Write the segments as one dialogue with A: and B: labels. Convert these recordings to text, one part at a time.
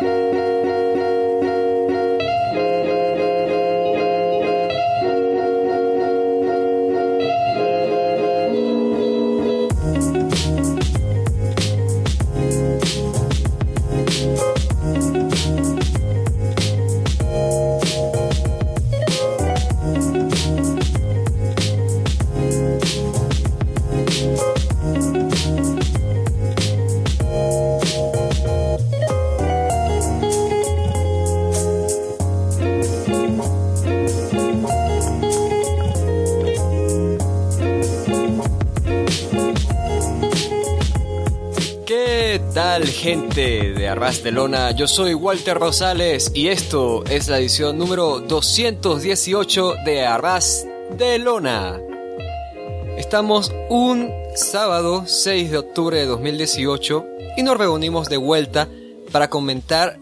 A: gente de Lona? Yo soy Walter Rosales y esto es la edición número 218 de Arras de Lona. Estamos un sábado 6 de octubre de 2018 y nos reunimos de vuelta para comentar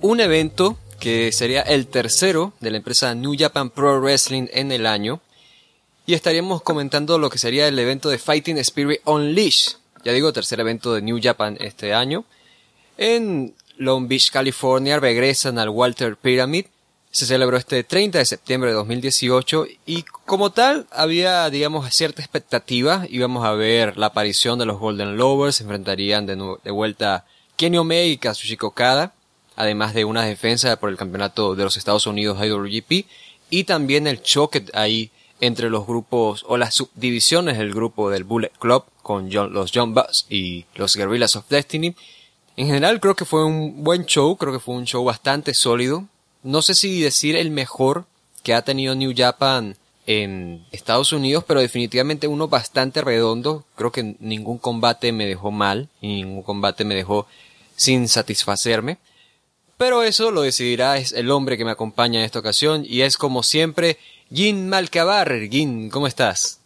A: un evento que sería el tercero de la empresa New Japan Pro Wrestling en el año. Y estaríamos comentando lo que sería el evento de Fighting Spirit Unleashed ya digo, tercer evento de New Japan este año. En Long Beach, California, regresan al Walter Pyramid. Se celebró este 30 de septiembre de 2018 y como tal había, digamos, cierta expectativa. Íbamos a ver la aparición de los Golden Lovers, se enfrentarían de, vuelta Kenny Omega y Kazuchika Okada, además de una defensa por el campeonato de los Estados Unidos IWGP y también el choque ahí entre los grupos o las subdivisiones del grupo del Bullet Club con los John Bucks y los Guerrillas of Destiny. En general creo que fue un buen show, creo que fue un show bastante sólido. No sé si decir el mejor que ha tenido New Japan en Estados Unidos, pero definitivamente uno bastante redondo. Creo que ningún combate me dejó mal y ningún combate me dejó sin satisfacerme. Pero eso lo decidirá es el hombre que me acompaña en esta ocasión y es como siempre Gin Malcabar. Gin, ¿cómo estás?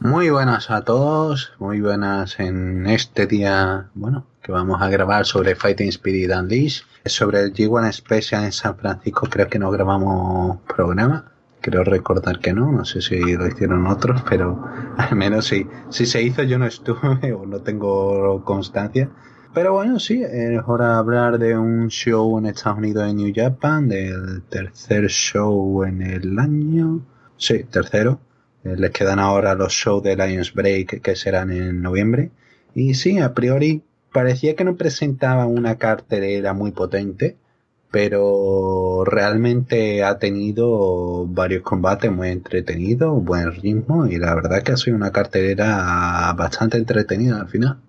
B: Muy buenas a todos, muy buenas en este día, bueno, que vamos a grabar sobre Fighting Spirit Unleashed. Sobre el G1 Special en San Francisco creo que no grabamos programa. Creo recordar que no, no sé si lo hicieron otros, pero al menos sí. Si se hizo yo no estuve o no tengo constancia. Pero bueno, sí, es hora de hablar de un show en Estados Unidos en New Japan, del tercer show en el año. Sí, tercero eh, les quedan ahora los shows de Lions Break que serán en noviembre. Y sí, a priori parecía que no presentaban una cartelera muy potente, pero realmente ha tenido varios combates muy entretenidos, buen ritmo y la verdad que ha sido una cartelera bastante entretenida al final.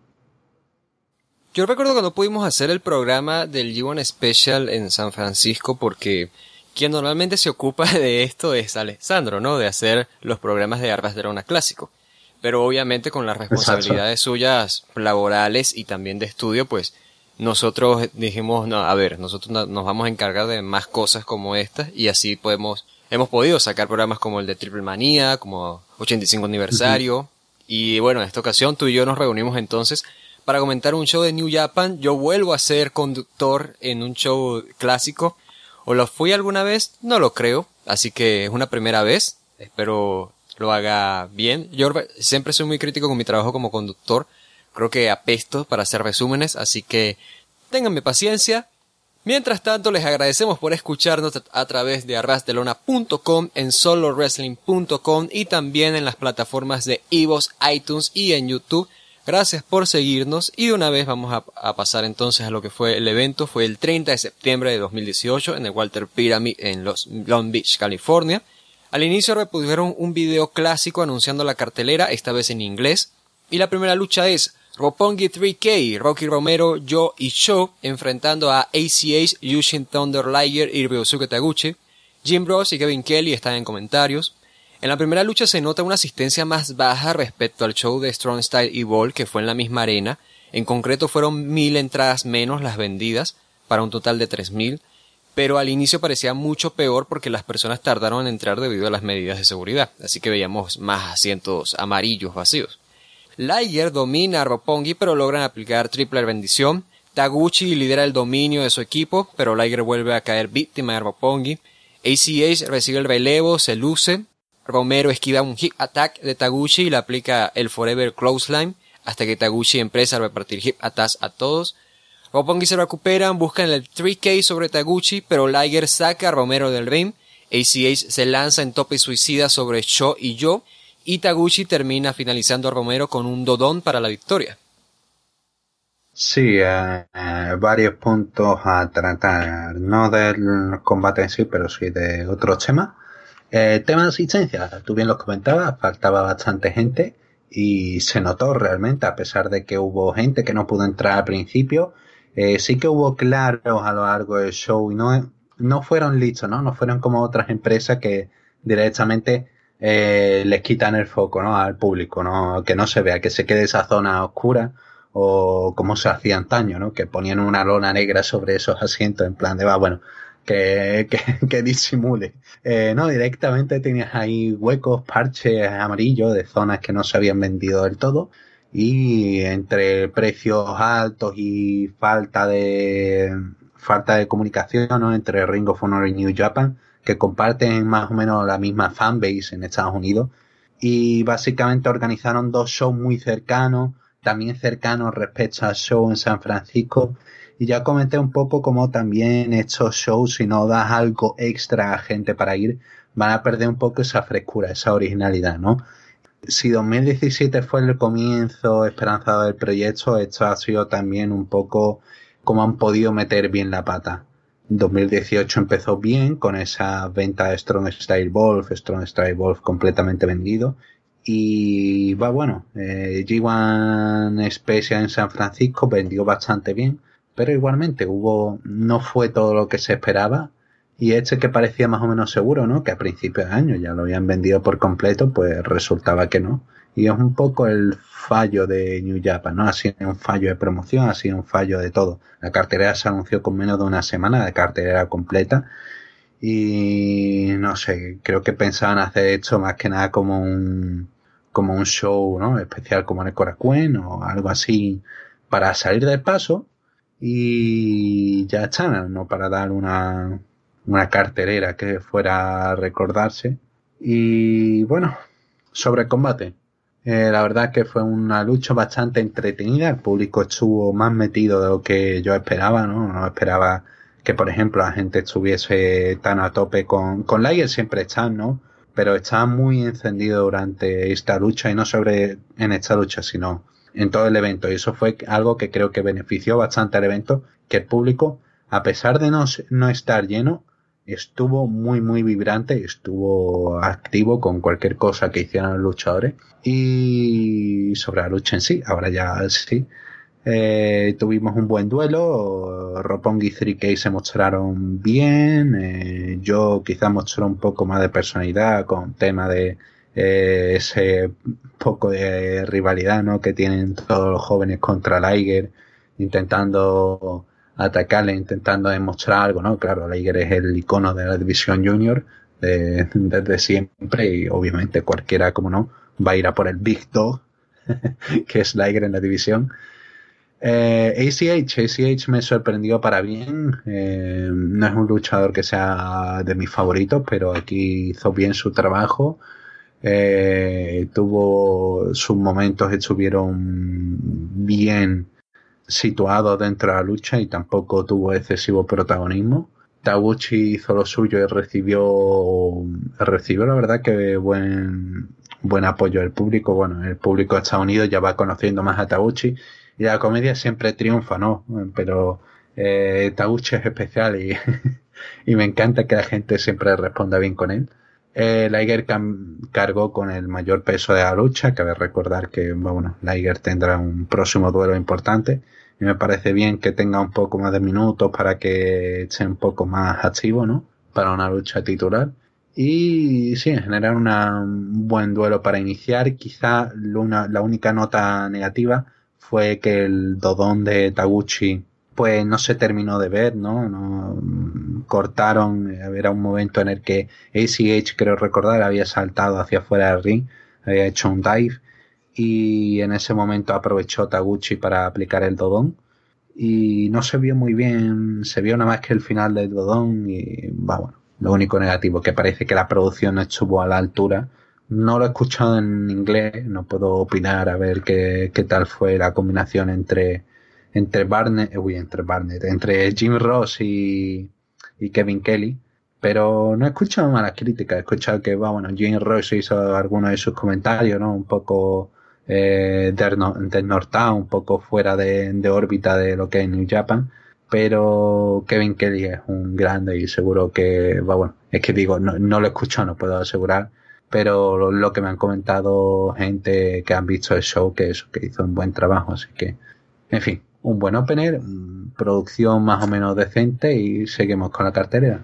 A: Yo recuerdo cuando pudimos hacer el programa del G1 Special en San Francisco porque quien normalmente se ocupa de esto es Alessandro, ¿no? De hacer los programas de Armas de Rona clásico. Pero obviamente con las responsabilidades suyas laborales y también de estudio, pues nosotros dijimos, no, a ver, nosotros nos vamos a encargar de más cosas como estas y así podemos, hemos podido sacar programas como el de Triple Manía, como 85 aniversario. Y bueno, en esta ocasión tú y yo nos reunimos entonces para comentar un show de New Japan. Yo vuelvo a ser conductor en un show clásico ¿O lo fui alguna vez? No lo creo. Así que es una primera vez. Espero lo haga bien. Yo siempre soy muy crítico con mi trabajo como conductor. Creo que apesto para hacer resúmenes. Así que ténganme paciencia. Mientras tanto, les agradecemos por escucharnos a través de arrasdelona.com, en solowrestling.com y también en las plataformas de Evos, iTunes y en YouTube. Gracias por seguirnos y de una vez vamos a, pasar entonces a lo que fue el evento. Fue el 30 de septiembre de 2018 en el Walter Pyramid en Los Long Beach, California. Al inicio repusieron un video clásico anunciando la cartelera, esta vez en inglés. Y la primera lucha es Roppongi 3K, Rocky Romero, Joe y Show enfrentando a ACH, Yushin Thunder Liger y Ryosuke Taguchi. Jim Ross y Kevin Kelly están en comentarios. En la primera lucha se nota una asistencia más baja respecto al show de Strong Style y Ball que fue en la misma arena. En concreto fueron mil entradas menos las vendidas, para un total de tres mil, pero al inicio parecía mucho peor porque las personas tardaron en entrar debido a las medidas de seguridad, así que veíamos más asientos amarillos vacíos. Liger domina a Roppongi pero logran aplicar triple bendición. Taguchi lidera el dominio de su equipo, pero Liger vuelve a caer víctima de Roppongi. ACH recibe el relevo, se luce, Romero esquiva un hip attack de Taguchi y le aplica el Forever Clothesline hasta que Taguchi empieza a repartir hip attacks a todos. Roppongi se recuperan, buscan el 3K sobre Taguchi, pero Liger saca a Romero del ring. ACH se lanza en tope suicida sobre Sho y Yo, y Taguchi termina finalizando a Romero con un dodón para la victoria.
B: Sí, eh, eh, varios puntos a tratar, no del combate en sí, pero sí de otros temas. Eh, tema de asistencia, tú bien lo comentabas, faltaba bastante gente y se notó realmente, a pesar de que hubo gente que no pudo entrar al principio, eh, sí que hubo claros a lo largo del show y no, no fueron listos, ¿no? No fueron como otras empresas que directamente eh, les quitan el foco, ¿no? Al público, ¿no? Que no se vea, que se quede esa zona oscura o como se hacía antaño, ¿no? Que ponían una lona negra sobre esos asientos en plan de, va, bueno, que, que, que disimule. Eh, no, directamente tenías ahí huecos, parches amarillos de zonas que no se habían vendido del todo. Y entre precios altos y falta de, falta de comunicación, ¿no? Entre Ring of Honor y New Japan, que comparten más o menos la misma fanbase en Estados Unidos. Y básicamente organizaron dos shows muy cercanos, también cercanos respecto al show en San Francisco. Y ya comenté un poco cómo también estos shows, si no das algo extra a gente para ir, van a perder un poco esa frescura, esa originalidad, ¿no? Si 2017 fue el comienzo esperanzado del proyecto, esto ha sido también un poco como han podido meter bien la pata. 2018 empezó bien con esa venta de Strong Style Wolf, Strong Style Wolf completamente vendido y va bueno, eh, G1 Special en San Francisco vendió bastante bien, pero igualmente hubo, no fue todo lo que se esperaba. Y este que parecía más o menos seguro, ¿no? Que a principios de año ya lo habían vendido por completo, pues resultaba que no. Y es un poco el fallo de New Japan, ¿no? Ha sido un fallo de promoción, ha sido un fallo de todo. La cartelera se anunció con menos de una semana de cartelera completa. Y no sé, creo que pensaban hacer esto más que nada como un, como un show ¿no? especial como en el Coracuen o algo así para salir del paso y ya está, no para dar una, una carterera que fuera a recordarse. Y bueno, sobre el combate. Eh, la verdad que fue una lucha bastante entretenida, el público estuvo más metido de lo que yo esperaba, ¿no? No esperaba que, por ejemplo, la gente estuviese tan a tope con, con Liger, siempre están, ¿no? pero estaba muy encendido durante esta lucha y no sobre en esta lucha, sino en todo el evento. Y eso fue algo que creo que benefició bastante al evento, que el público, a pesar de no, no estar lleno, estuvo muy muy vibrante, estuvo activo con cualquier cosa que hicieran los luchadores. Y sobre la lucha en sí, ahora ya sí, eh, tuvimos un buen duelo, Roppongi y 3K se mostraron bien, eh, yo quizás mostré un poco más de personalidad con tema de eh, ese poco de rivalidad ¿no? que tienen todos los jóvenes contra Liger, intentando atacarle, intentando demostrar algo, ¿no? Claro, Liger es el icono de la división junior desde siempre y obviamente cualquiera, como no, va a ir a por el Big Dog, que es Liger en la división. Eh, ACH, ACH me sorprendió para bien. Eh, no es un luchador que sea de mis favoritos, pero aquí hizo bien su trabajo. Eh, tuvo sus momentos, estuvieron bien situados dentro de la lucha y tampoco tuvo excesivo protagonismo. Taguchi hizo lo suyo y recibió, recibió la verdad que buen, buen apoyo del público. Bueno, el público de Estados Unidos ya va conociendo más a Taguchi y la comedia siempre triunfa, ¿no? Pero eh, es especial y, y me encanta que la gente siempre responda bien con él. Eh, Liger cargó con el mayor peso de la lucha, cabe recordar que, bueno, Liger tendrá un próximo duelo importante y me parece bien que tenga un poco más de minutos para que esté un poco más activo, ¿no? Para una lucha titular. Y sí, en general un buen duelo para iniciar. Quizá la única nota negativa fue que el Dodón de Taguchi pues no se terminó de ver, ¿no? no cortaron, era un momento en el que ACH, creo recordar, había saltado hacia afuera del ring, había hecho un dive y en ese momento aprovechó Taguchi para aplicar el Dodón y no se vio muy bien, se vio nada más que el final del Dodón y va bueno, lo único negativo que parece que la producción no estuvo a la altura no lo he escuchado en inglés, no puedo opinar a ver qué, qué tal fue la combinación entre entre Barnett, uy, entre Barnett, entre Jim Ross y, y Kevin Kelly, pero no he escuchado malas críticas, he escuchado que, bueno, Jim Ross hizo algunos de sus comentarios, ¿no? Un poco eh, desnortado, un poco fuera de, de órbita de lo que es New Japan, pero Kevin Kelly es un grande y seguro que, bueno, es que digo, no, no lo he escuchado, no puedo asegurar, pero lo, que me han comentado gente que han visto el show, que eso, que hizo un buen trabajo, así que, en fin, un buen opener, producción más o menos decente y seguimos con la cartera.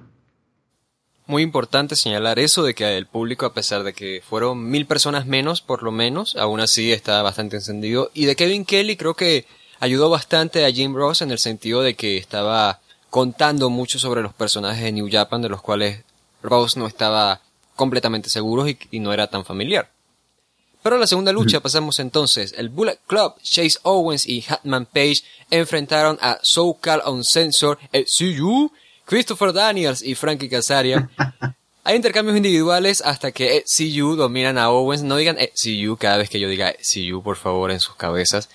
A: Muy importante señalar eso de que el público, a pesar de que fueron mil personas menos, por lo menos, aún así está bastante encendido. Y de Kevin Kelly creo que ayudó bastante a Jim Ross en el sentido de que estaba contando mucho sobre los personajes de New Japan de los cuales Ross no estaba completamente seguro y, no era tan familiar. Pero a la segunda lucha pasamos entonces. El Bullet Club, Chase Owens y Hatman Page enfrentaron a SoCal Uncensored, el CU, Christopher Daniels y Frankie Kazarian. Hay intercambios individuales hasta que CU dominan a Owens. No digan CU cada vez que yo diga CU, por favor, en sus cabezas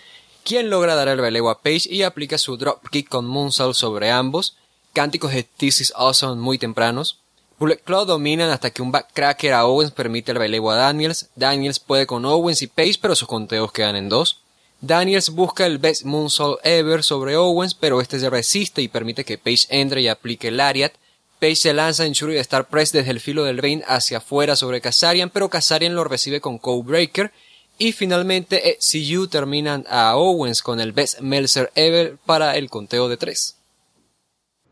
A: quien logra dar el relevo a Page y aplica su dropkick con moonsault sobre ambos, cánticos de This is Awesome muy tempranos. Bullet Club dominan hasta que un backcracker a Owens permite el relevo a Daniels. Daniels puede con Owens y Page, pero sus conteos quedan en dos. Daniels busca el best moonsault ever sobre Owens, pero este se resiste y permite que Page entre y aplique el Lariat. Page se lanza en Shuri de Star Press desde el filo del ring hacia afuera sobre Kazarian, pero Kazarian lo recibe con Codebreaker y finalmente eh, CU terminan a Owens con el Best Melzer Ever para el conteo de tres.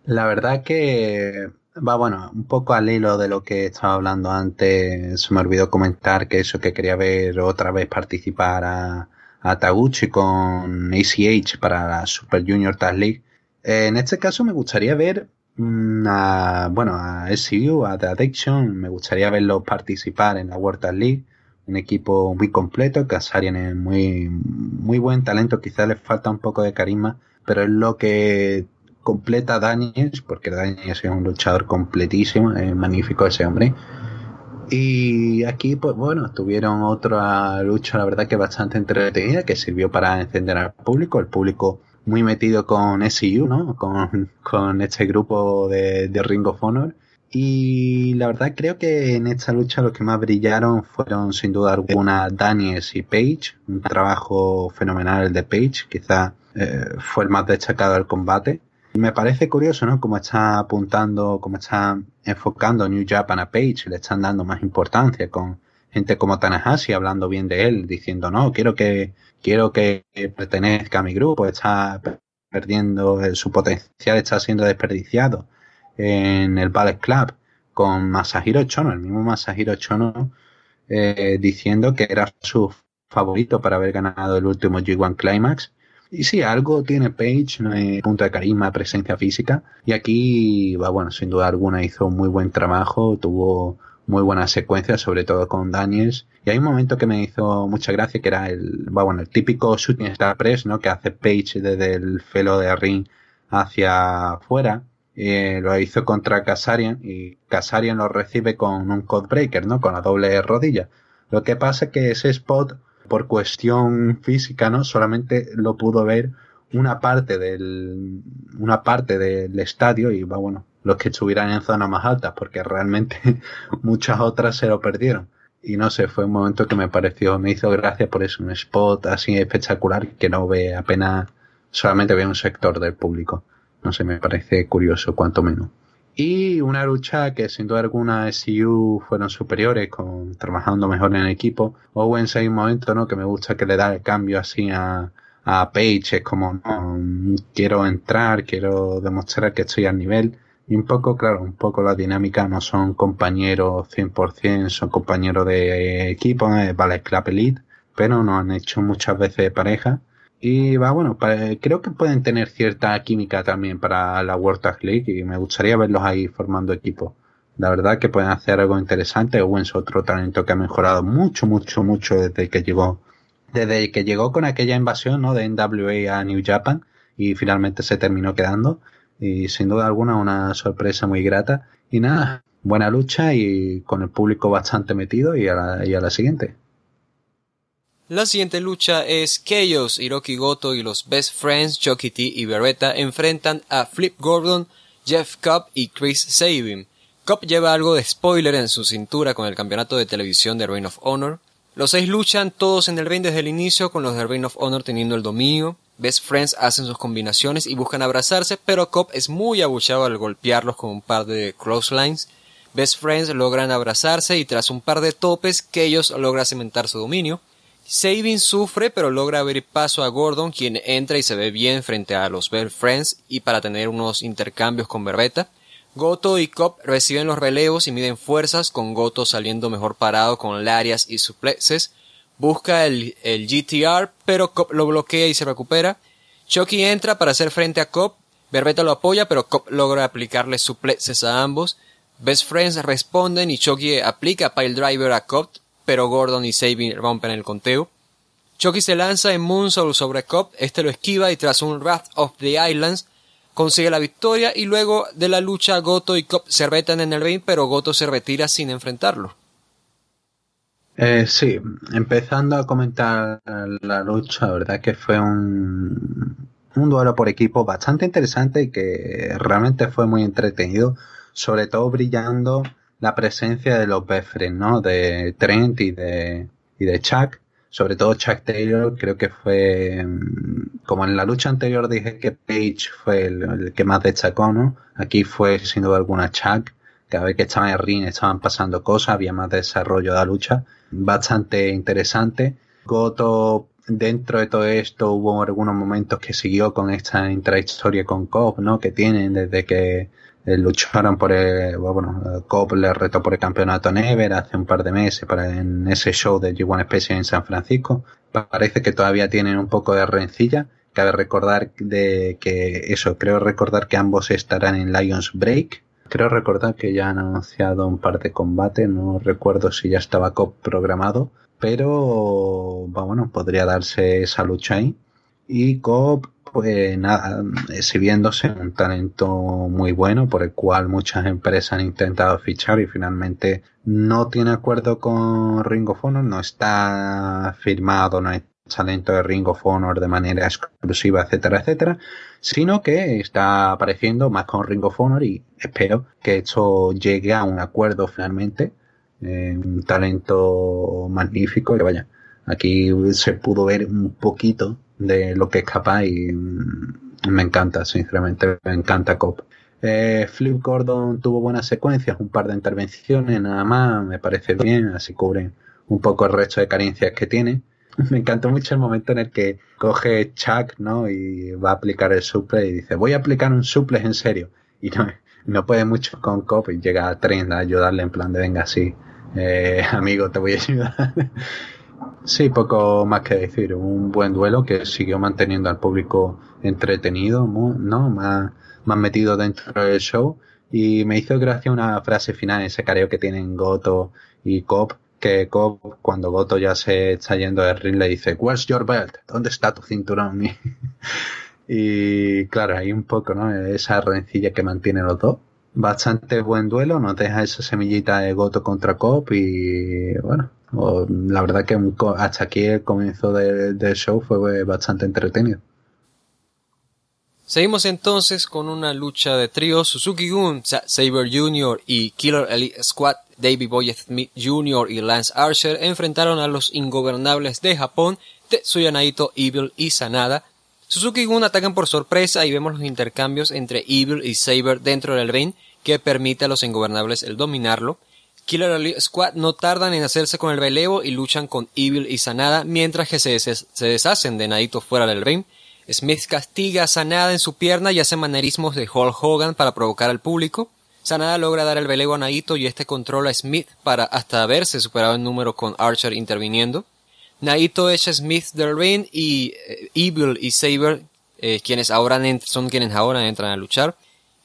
B: La verdad que va bueno, un poco al hilo de lo que estaba hablando antes, se me olvidó comentar que eso que quería ver otra vez participar a, a Taguchi con ACH para la Super Junior Tag League. en este caso me gustaría ver mm, a, bueno, a SCU, a The Addiction, me gustaría verlos participar en la World Tag League un equipo muy completo, Kasarian es muy, muy buen talento, quizás le falta un poco de carisma, pero es lo que completa Daniels, porque Daniels es un luchador completísimo, es magnífico ese hombre. Y aquí, pues bueno, tuvieron otra lucha, la verdad que bastante entretenida, que sirvió para encender al público, el público muy metido con SU, ¿no? Con, con este grupo de, de Ring of Honor y la verdad creo que en esta lucha los que más brillaron fueron sin duda alguna Daniels y Page. Un trabajo fenomenal el de Page, quizá eh, fue el más destacado del combate. Me parece curioso, ¿no? Como está apuntando, como está enfocando New Japan a Page, le están dando más importancia con gente como Tanahashi hablando bien de él, diciendo, no, quiero que, quiero que pertenezca a mi grupo, está perdiendo su potencial, está siendo desperdiciado en el Ballet Club con Masahiro Chono, el mismo Masahiro Chono, eh, diciendo que era su favorito para haber ganado el último G1 Climax. Y sí, algo tiene Page, punto de carisma, presencia física. Y aquí, va, bueno, sin duda alguna hizo un muy buen trabajo, tuvo muy buenas secuencias, sobre todo con Daniels. Y hay un momento que me hizo mucha gracia, que era el, va, bueno, el típico shooting star press, ¿no? Que hace Page desde el felo de ring hacia afuera eh, lo hizo contra Kasarian y Kasarian lo recibe con un codebreaker, ¿no? Con la doble rodilla. Lo que pasa es que ese spot, por cuestión física, ¿no? Solamente lo pudo ver una parte del, una parte del estadio y va bueno, los que estuvieran en zonas más altas, porque realmente muchas otras se lo perdieron. Y no sé, fue un momento que me pareció, me hizo gracia por eso, un spot así espectacular que no ve apenas, solamente ve un sector del público. No sé, me parece curioso, cuanto menos. Y una lucha que sin duda alguna SU fueron superiores, con, trabajando mejor en equipo. Owens hay un momento, ¿no? Que me gusta que le da el cambio así a, a Page, es como, no, quiero entrar, quiero demostrar que estoy al nivel. Y un poco, claro, un poco la dinámica, no son compañeros 100%, son compañeros de equipo, de Ballet Club Elite, pero no han hecho muchas veces pareja. Y va, bueno, creo que pueden tener cierta química también para la World Tag League y me gustaría verlos ahí formando equipo. La verdad que pueden hacer algo interesante. Owens es otro talento que ha mejorado mucho, mucho, mucho desde que llegó, desde que llegó con aquella invasión, ¿no? De NWA a New Japan y finalmente se terminó quedando. Y sin duda alguna una sorpresa muy grata. Y nada, buena lucha y con el público bastante metido y a la, y a la siguiente.
A: La siguiente lucha es Chaos, Hiroki Goto y los Best Friends, Chucky T y Beretta enfrentan a Flip Gordon, Jeff Cobb y Chris Sabin. Cobb lleva algo de spoiler en su cintura con el campeonato de televisión de Reign of Honor. Los seis luchan todos en el ring desde el inicio con los de Reign of Honor teniendo el dominio. Best Friends hacen sus combinaciones y buscan abrazarse, pero Cobb es muy abuchado al golpearlos con un par de clotheslines. Best Friends logran abrazarse y tras un par de topes, que ellos logra cementar su dominio. Sabin sufre pero logra abrir paso a Gordon quien entra y se ve bien frente a los Best Friends y para tener unos intercambios con Berbeta. Goto y Cobb reciben los relevos y miden fuerzas con Goto saliendo mejor parado con larias y suplexes. Busca el, el GTR pero Cobb lo bloquea y se recupera. Chucky entra para hacer frente a Cobb. Berbeta lo apoya pero Cobb logra aplicarle suplexes a ambos. Best Friends responden y Chucky aplica Pile Driver a Cobb pero Gordon y Sabin rompen el conteo. Chucky se lanza en Moonsault sobre Cobb, este lo esquiva y tras un Wrath of the Islands consigue la victoria y luego de la lucha Goto y Cobb se retan en el ring pero Goto se retira sin enfrentarlo.
B: Eh, sí, empezando a comentar la lucha, la verdad que fue un, un duelo por equipo bastante interesante y que realmente fue muy entretenido, sobre todo brillando la presencia de los Befres, ¿no? De Trent y de, y de Chuck. Sobre todo Chuck Taylor, creo que fue, mm, como en la lucha anterior dije que Page fue el, que más destacó, ¿no? Aquí fue sin duda alguna Chuck. Cada vez que estaba en ring estaban pasando cosas, había más desarrollo de la lucha. Bastante interesante. Goto, dentro de todo esto, hubo algunos momentos que siguió con esta intrahistoria con Cobb, ¿no? Que tienen desde que lucharon por el, bueno, Cobb le retó por el campeonato Never hace un par de meses para en ese show de G1 Special en San Francisco. Parece que todavía tienen un poco de rencilla. Cabe recordar de que eso, creo recordar que ambos estarán en Lions Break. Creo recordar que ya han anunciado un par de combates, no recuerdo si ya estaba Cobb programado, pero bueno, podría darse esa lucha ahí. Y Cobb pues nada, exhibiéndose un talento muy bueno por el cual muchas empresas han intentado fichar y finalmente no tiene acuerdo con Ring of no está firmado, no hay talento de Ring of de manera exclusiva, etcétera, etcétera, sino que está apareciendo más con Ring of Honor y espero que esto llegue a un acuerdo finalmente, eh, un talento magnífico, que vaya, aquí se pudo ver un poquito de lo que es capaz y mm, me encanta, sinceramente, me encanta Cop. Eh, Flip Gordon tuvo buenas secuencias, un par de intervenciones nada más, me parece bien, así cubren un poco el resto de carencias que tiene. Me encantó mucho el momento en el que coge Chuck, ¿no? Y va a aplicar el suple y dice, voy a aplicar un suple en serio. Y no, no puede mucho con Cop y llega a Trent a ayudarle en plan de venga, así, eh, amigo, te voy a ayudar. Sí, poco más que decir. Un buen duelo que siguió manteniendo al público entretenido, ¿no? Más, más metido dentro del show. Y me hizo gracia una frase final, ese careo que tienen Goto y Cobb, que Cobb, cuando Goto ya se está yendo del ring, le dice, Where's your belt? ¿Dónde está tu cinturón? y claro, hay un poco, ¿no? Esa rencilla que mantienen los dos. Bastante buen duelo, nos deja esa semillita de Goto contra Cobb y bueno, la verdad que hasta aquí el comienzo del show fue bastante entretenido.
A: Seguimos entonces con una lucha de tríos. Suzuki Gun, Saber Jr. y Killer Elite Squad, David Boy Smith Jr. y Lance Archer enfrentaron a los ingobernables de Japón, Tetsuya Naito, Evil y Sanada. Suzuki Gun atacan por sorpresa y vemos los intercambios entre Evil y Saber dentro del ring que permite a los ingobernables el dominarlo. Killer Squad no tardan en hacerse con el relevo y luchan con Evil y Sanada mientras que se, se deshacen de Naito fuera del ring. Smith castiga a Sanada en su pierna y hace manerismos de Hulk Hogan para provocar al público. Sanada logra dar el relevo a Naito y este controla a Smith para hasta haberse superado en número con Archer interviniendo. Naito echa a Smith del ring y eh, Evil y Saber, eh, quienes ahora son quienes ahora entran a luchar.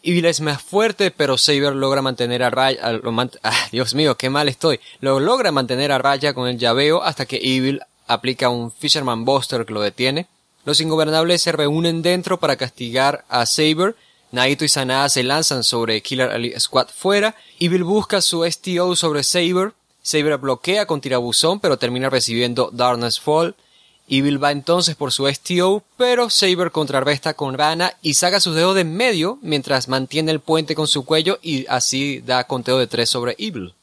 A: Evil es más fuerte, pero Saber logra mantener a raya, ah, Dios mío, qué mal estoy. Lo logra mantener a raya con el llaveo hasta que Evil aplica un Fisherman Buster que lo detiene. Los ingobernables se reúnen dentro para castigar a Saber. Naito y Sanada se lanzan sobre Killer Elite Squad fuera. Evil busca su STO sobre Saber. Saber bloquea con tirabuzón, pero termina recibiendo Darkness Fall. Evil va entonces por su STO, pero Saber contrarresta con Rana y saca sus dedos de en medio mientras mantiene el puente con su cuello y así da conteo de 3 sobre Evil.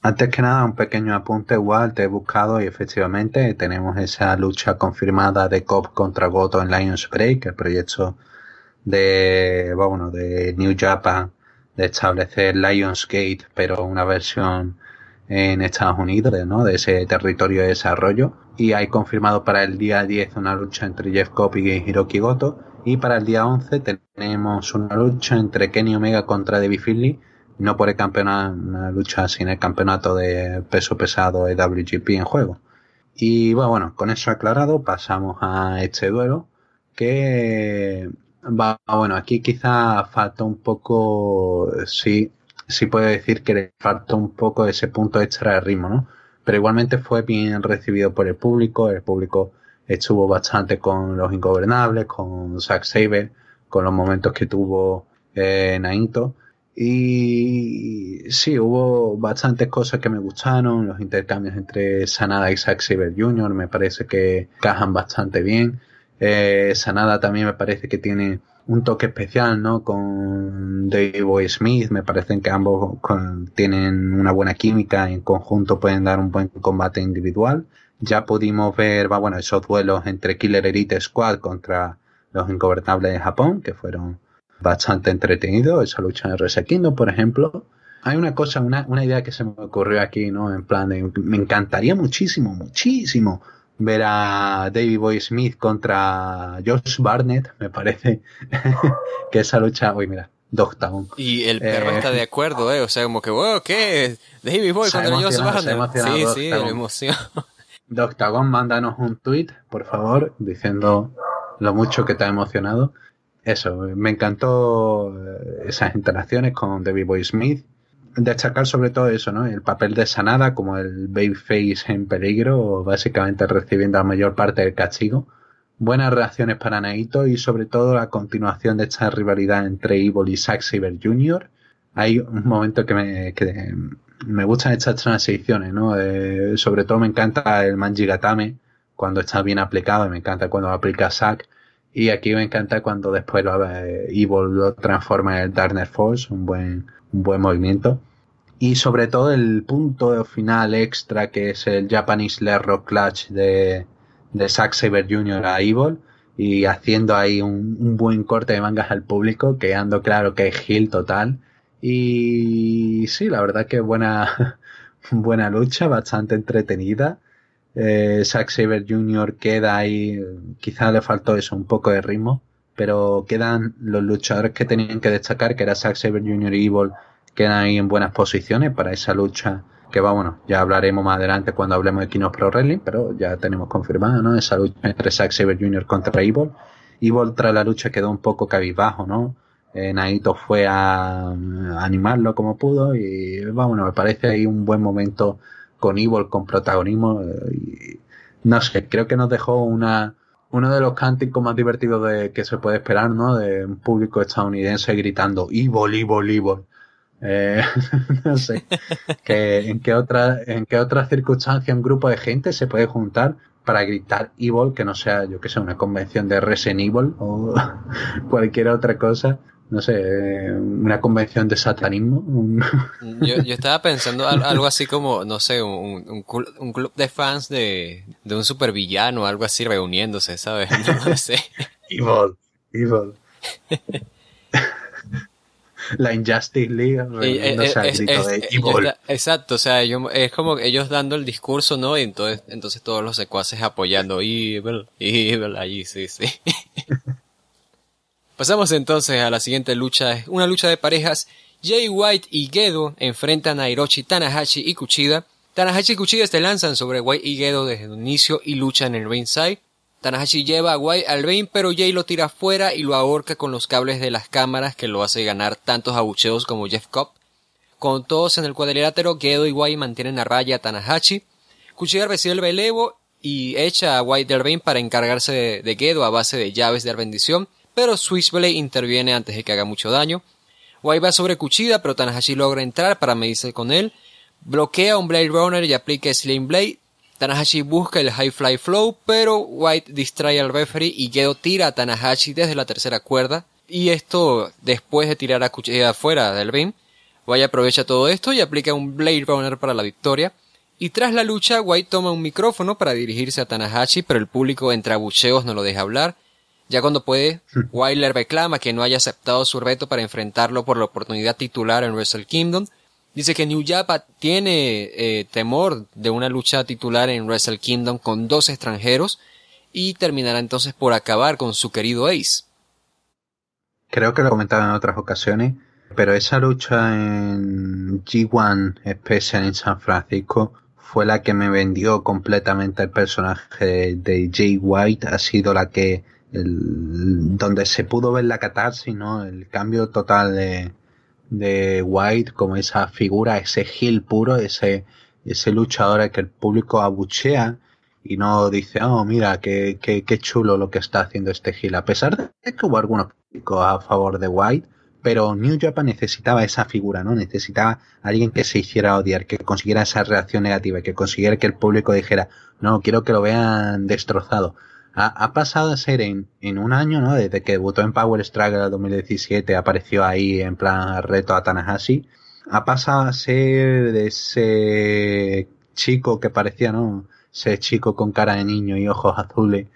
B: Antes que nada, un pequeño apunte igual, te he buscado y efectivamente tenemos esa lucha confirmada de Cobb contra Goto en Lions Break, el proyecto de, bueno, de New Japan de establecer Lionsgate, pero una versión en Estados Unidos, ¿no? de ese territorio de desarrollo. Y hay confirmado para el día 10 una lucha entre Jeff Cobb y Hiroki Goto. Y para el día 11 tenemos una lucha entre Kenny Omega contra Debbie Finley. No por el campeonato, una lucha sin el campeonato de peso pesado de WGP en juego. Y bueno, bueno, con eso aclarado pasamos a este duelo que va, bueno, aquí quizá falta un poco, sí, sí puedo decir que le falta un poco ese punto extra de ritmo, ¿no? Pero igualmente fue bien recibido por el público, el público estuvo bastante con los ingobernables, con Zack Saber, con los momentos que tuvo eh, Naito. Y sí, hubo bastantes cosas que me gustaron, los intercambios entre Sanada y Zack Saber Jr. me parece que cajan bastante bien. Eh, Sanada también me parece que tiene un toque especial, ¿no? Con Dave Boy Smith, me parece que ambos tienen una buena química y en conjunto pueden dar un buen combate individual. Ya pudimos ver, bueno, esos duelos entre Killer Elite Squad contra los Ingobernables de Japón, que fueron bastante entretenidos, esa lucha en Kingdom, por ejemplo. Hay una cosa, una, una idea que se me ocurrió aquí, ¿no? En plan de, me encantaría muchísimo, muchísimo ver a David Boy Smith contra Josh Barnett, me parece que esa lucha, uy, mira, Doctown.
A: Y el perro está de acuerdo, ¿eh? O sea, como que, wow, ¿qué? David Boy contra Josh Barnett. Sí, sí, la emoción.
B: Doctagon, mándanos un tweet, por favor, diciendo lo mucho que te ha emocionado. Eso, me encantó eh, esas interacciones con David Boy Smith destacar sobre todo eso, ¿no? El papel de Sanada como el babyface en peligro, básicamente recibiendo la mayor parte del castigo. Buenas reacciones para Naito y sobre todo la continuación de esta rivalidad entre Evil y Zack Saber Jr. Hay un momento que me, que me gustan estas transiciones, ¿no? Eh, sobre todo me encanta el Manjigatame cuando está bien aplicado y me encanta cuando aplica Zack. Y aquí me encanta cuando después lo, eh, Evil lo transforma en el Darkness Force, un buen, un buen movimiento y sobre todo el punto final extra que es el Japanese Leg Rock Clutch de, de Zack Saber Jr. a Evil y haciendo ahí un, buen corte de mangas al público, quedando claro que es Hill total. Y sí, la verdad que buena, buena lucha, bastante entretenida. Eh, Zack Saber Jr. queda ahí, quizá le faltó eso, un poco de ritmo, pero quedan los luchadores que tenían que destacar, que era Zack Saber Jr. y Evil, quedan ahí en buenas posiciones para esa lucha que va, bueno, ya hablaremos más adelante cuando hablemos de Kinos Pro Wrestling, pero ya tenemos confirmada, ¿no? Esa lucha entre Zack Saber Jr. contra Evil. Evil tras la lucha quedó un poco cabizbajo, ¿no? Eh, Naito fue a, animarlo como pudo y, bueno, me parece ahí un buen momento con Evil con protagonismo eh, y, no sé, creo que nos dejó una, uno de los cánticos más divertidos de que se puede esperar, ¿no? De un público estadounidense gritando Evil, Evil, Evil. Eh, no sé. que, ¿En qué otra, en qué otra circunstancia un grupo de gente se puede juntar para gritar Evil que no sea, yo que sé, una convención de Resident Evil o cualquier otra cosa? No sé, eh, una convención de satanismo.
A: yo, yo, estaba pensando algo así como, no sé, un, un, un club de fans de, de un supervillano, algo así reuniéndose, ¿sabes? No sé.
B: Evil, Evil la Injustice League
A: eh, eh, exacto, o sea, es como ellos dando el discurso, ¿no? Y entonces, entonces todos los secuaces apoyando Evil, Evil, allí, sí, sí. Pasamos entonces a la siguiente lucha, una lucha de parejas. Jay White y Gedo enfrentan a Hiroshi Tanahashi y Kuchida. Tanahashi y Kuchida se lanzan sobre White y Gedo desde el inicio y luchan en el ringside. Tanahashi lleva a Guay al ring, pero Jay lo tira fuera y lo ahorca con los cables de las cámaras que lo hace ganar tantos abucheos como Jeff Cobb. Con todos en el cuadrilátero, Gedo y Guay mantienen a raya a Tanahashi. Kuchida recibe el relevo y echa a Guay del ring para encargarse de, de Gedo a base de llaves de bendición, pero Switchblade interviene antes de que haga mucho daño. Guay va sobre Kuchida, pero Tanahashi logra entrar para medirse con él. bloquea un Blade Runner y aplica Sling Blade. Tanahashi busca el High Fly Flow, pero White distrae al referee y Gedo tira a Tanahashi desde la tercera cuerda. Y esto, después de tirar a Cuchilla afuera del ring, White aprovecha todo esto y aplica un Blade Runner para la victoria. Y tras la lucha, White toma un micrófono para dirigirse a Tanahashi, pero el público entre abucheos no lo deja hablar. Ya cuando puede, White le reclama que no haya aceptado su reto para enfrentarlo por la oportunidad titular en Wrestle Kingdom. Dice que New Japan tiene eh, temor de una lucha titular en Wrestle Kingdom con dos extranjeros y terminará entonces por acabar con su querido Ace.
B: Creo que lo he comentado en otras ocasiones, pero esa lucha en G1 Special en San Francisco fue la que me vendió completamente el personaje de Jay White, ha sido la que donde se pudo ver la catarsis, ¿no? El cambio total de, de White como esa figura, ese heel puro, ese, ese luchador que el público abuchea y no dice, oh, mira, qué, qué, qué chulo lo que está haciendo este heel. A pesar de que hubo algunos públicos a favor de White, pero New Japan necesitaba esa figura, ¿no? Necesitaba alguien que se hiciera odiar, que consiguiera esa reacción negativa, que consiguiera que el público dijera, no, quiero que lo vean destrozado. Ha, ha pasado a ser en, en, un año, ¿no? Desde que debutó en Power Struggle 2017, apareció ahí en plan reto a Tanahashi. Ha pasado a ser de ese chico que parecía, ¿no? Ese chico con cara de niño y ojos azules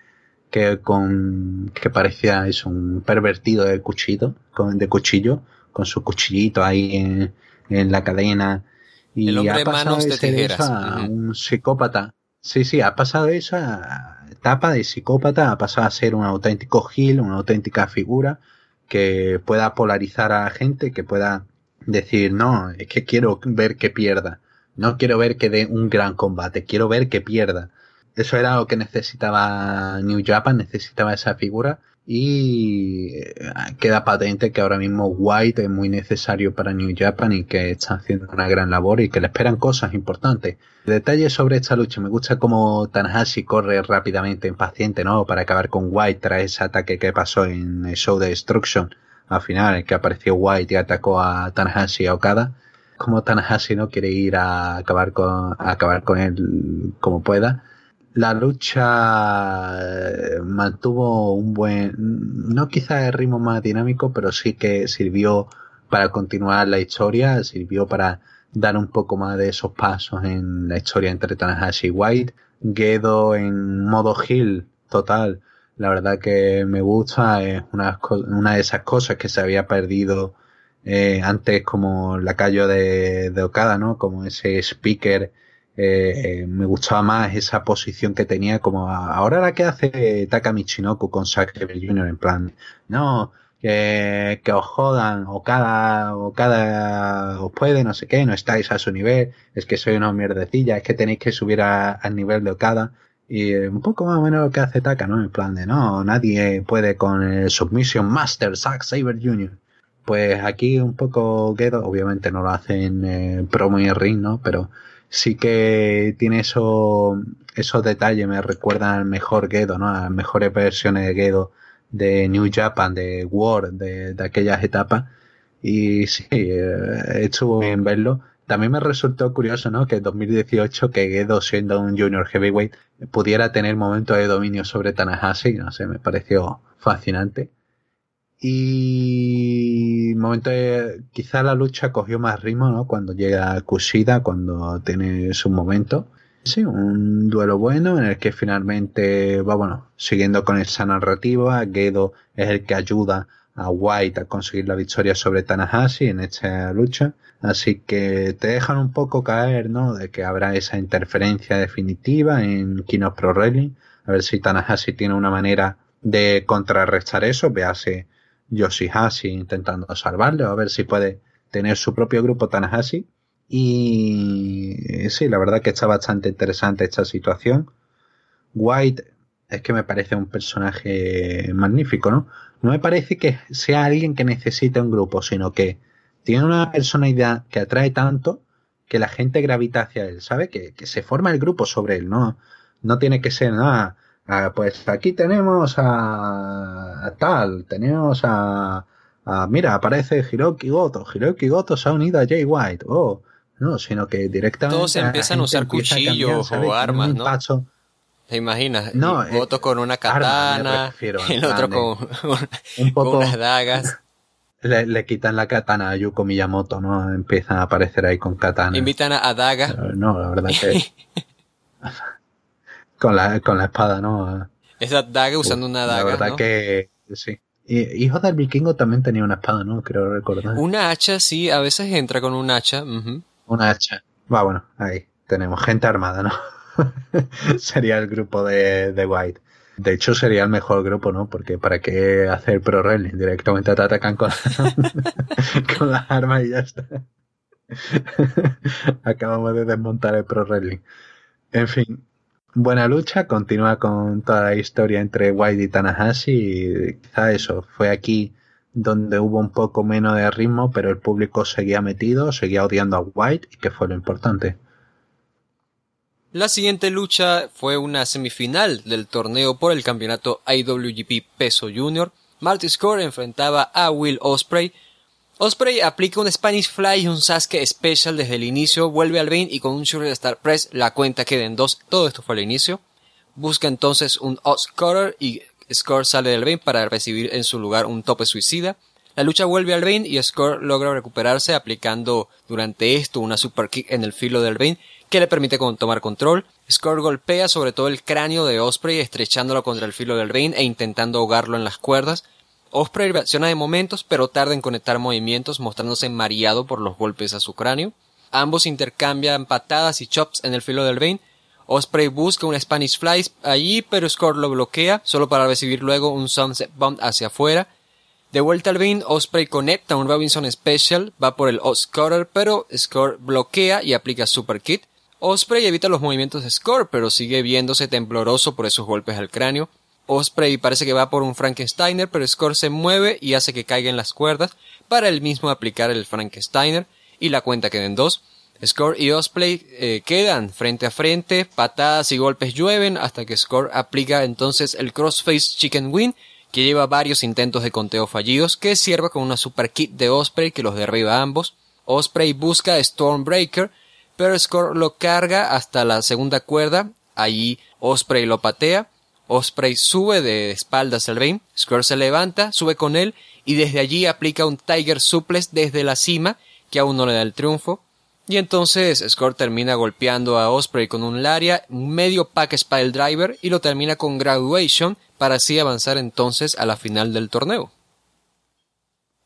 B: que con que parecía es un pervertido de cuchillo, con, de cuchillo, con su cuchillito ahí en, en la cadena.
A: Y El hombre ha pasado manos de tijeras.
B: a un psicópata. Sí, sí, ha pasado esa etapa de psicópata, ha pasado a ser un auténtico gil, una auténtica figura que pueda polarizar a la gente, que pueda decir, no, es que quiero ver que pierda. No quiero ver que dé un gran combate, quiero ver que pierda eso era lo que necesitaba New Japan, necesitaba esa figura y eh, queda patente que ahora mismo White es muy necesario para New Japan y que está haciendo una gran labor y que le esperan cosas importantes. Detalles sobre esta lucha, me gusta cómo Tanahashi corre rápidamente, impaciente, ¿no? Para acabar con White tras ese ataque que pasó en show de Destruction. Al final, que apareció White y atacó a Tanahashi y a Okada. Como Tanahashi no quiere ir a acabar con, a acabar con él como pueda la lucha eh, mantuvo un buen, no quizá el ritmo más dinámico, pero sí que sirvió para continuar la historia, sirvió para dar un poco más de esos pasos en la historia entre Tanahashi y White. Gedo en modo heel total, la verdad que me gusta, es una, una de esas cosas que se había perdido eh, antes como la callo de, de Okada, ¿no? Como ese speaker eh, me gustaba más esa posición que tenía como ahora la que hace Taka Michinoku con Zack Jr. en plan, no, que, que os jodan o cada, o cada os puede, no sé qué, no estáis a su nivel, es que soy una mierdecilla, es que tenéis que subir al nivel de Okada. Y un poco más o menos lo que hace Taka, ¿no? En plan de, no, nadie puede con el Submission Master Zack Saber Jr. Pues aquí un poco quedo, obviamente no lo hacen eh, promo y ring, ¿no? Pero sí que tiene eso, esos detalles, me recuerdan al mejor Gedo, ¿no? A las mejores versiones de Gedo de New Japan, de War, de, de aquellas etapas. Y sí, eh, estuvo bien verlo. También me resultó curioso, ¿no? Que en 2018, que Gedo, siendo un junior heavyweight, pudiera tener momentos de dominio sobre Tanahashi, no sé, me pareció fascinante. Y momento de, quizá la lucha cogió más ritmo, ¿no? Cuando llega Kushida, cuando tiene su momento. Sí, un duelo bueno en el que finalmente va, bueno, siguiendo con esa narrativa, Gedo es el que ayuda a White a conseguir la victoria sobre Tanahashi en esta lucha. Así que te dejan un poco caer, ¿no? De que habrá esa interferencia definitiva en Kino Pro Wrestling. A ver si Tanahashi tiene una manera de contrarrestar eso. Véase Yoshihashi intentando salvarle, a ver si puede tener su propio grupo Tanahashi. Y sí, la verdad que está bastante interesante esta situación. White es que me parece un personaje magnífico, ¿no? No me parece que sea alguien que necesite un grupo, sino que tiene una personalidad que atrae tanto que la gente gravita hacia él, ¿sabe? Que, que se forma el grupo sobre él, ¿no? No tiene que ser nada Ah, pues aquí tenemos a, tal, tenemos a, a, mira, aparece Hiroki Goto, Hiroki Goto se ha unido a Jay White, oh, ¿no? Sino que directamente...
A: Todos empiezan a usar cuchillos o armas, ¿no? ¿Te imaginas? No, eh, otro con una katana, el otro con, un poco, unas dagas.
B: Le, quitan la katana a Yuko Miyamoto, ¿no? Empiezan a aparecer ahí con katana.
A: Invitan a, Daga.
B: No, la verdad que... con, la, con la espada, ¿no?
A: Esa daga usando una daga,
B: La verdad que... Sí. Y, Hijo del Vikingo también tenía una espada, ¿no? Creo recordar.
A: Una hacha, sí, a veces entra con un hacha.
B: Una hacha. Va, bueno, ahí tenemos gente armada, ¿no? sería el grupo de, de, White. De hecho, sería el mejor grupo, ¿no? Porque ¿para qué hacer pro wrestling? Directamente te atacan con, con las armas y ya está. Acabamos de desmontar el pro wrestling. En fin, buena lucha. Continúa con toda la historia entre White y Tanahashi. Y quizá eso, fue aquí donde hubo un poco menos de ritmo, pero el público seguía metido, seguía odiando a White y que fue lo importante.
A: La siguiente lucha fue una semifinal del torneo por el campeonato IWGP Peso Junior. Marty Score enfrentaba a Will Osprey. Osprey aplica un Spanish Fly y un Sasuke Special desde el inicio, vuelve al ring y con un Shooter Star Press la cuenta queda en dos. Todo esto fue al inicio. Busca entonces un Oscutter y Score sale del ring para recibir en su lugar un tope suicida. La lucha vuelve al ring y Score logra recuperarse aplicando durante esto una super kick en el filo del ring que le permite tomar control. Score golpea sobre todo el cráneo de Osprey estrechándolo contra el filo del ring e intentando ahogarlo en las cuerdas. Osprey reacciona de momentos pero tarda en conectar movimientos mostrándose mareado por los golpes a su cráneo. Ambos intercambian patadas y chops en el filo del ring. Osprey busca un Spanish Fly allí pero Score lo bloquea solo para recibir luego un Sunset Bomb hacia afuera. De vuelta al ring, Osprey conecta un Robinson Special, va por el Oscutter, pero Score bloquea y aplica Super Kit. Osprey evita los movimientos de Score, pero sigue viéndose tembloroso por esos golpes al cráneo. Osprey parece que va por un Frankensteiner, pero Score se mueve y hace que caiga en las cuerdas para él mismo aplicar el Frankensteiner y la cuenta queda en dos. Score y Osprey eh, quedan frente a frente, patadas y golpes llueven hasta que Score aplica entonces el Crossface Chicken Win que lleva varios intentos de conteo fallidos que sirve con una super kit de Osprey que los derriba a ambos. Osprey busca Stormbreaker pero Score lo carga hasta la segunda cuerda, allí Osprey lo patea, Osprey sube de espaldas al ring, Score se levanta, sube con él y desde allí aplica un Tiger Suplex desde la cima que aún no le da el triunfo. Y entonces Score termina golpeando a Osprey con un Laria, medio pack Spile Driver y lo termina con Graduation para así avanzar entonces a la final del torneo.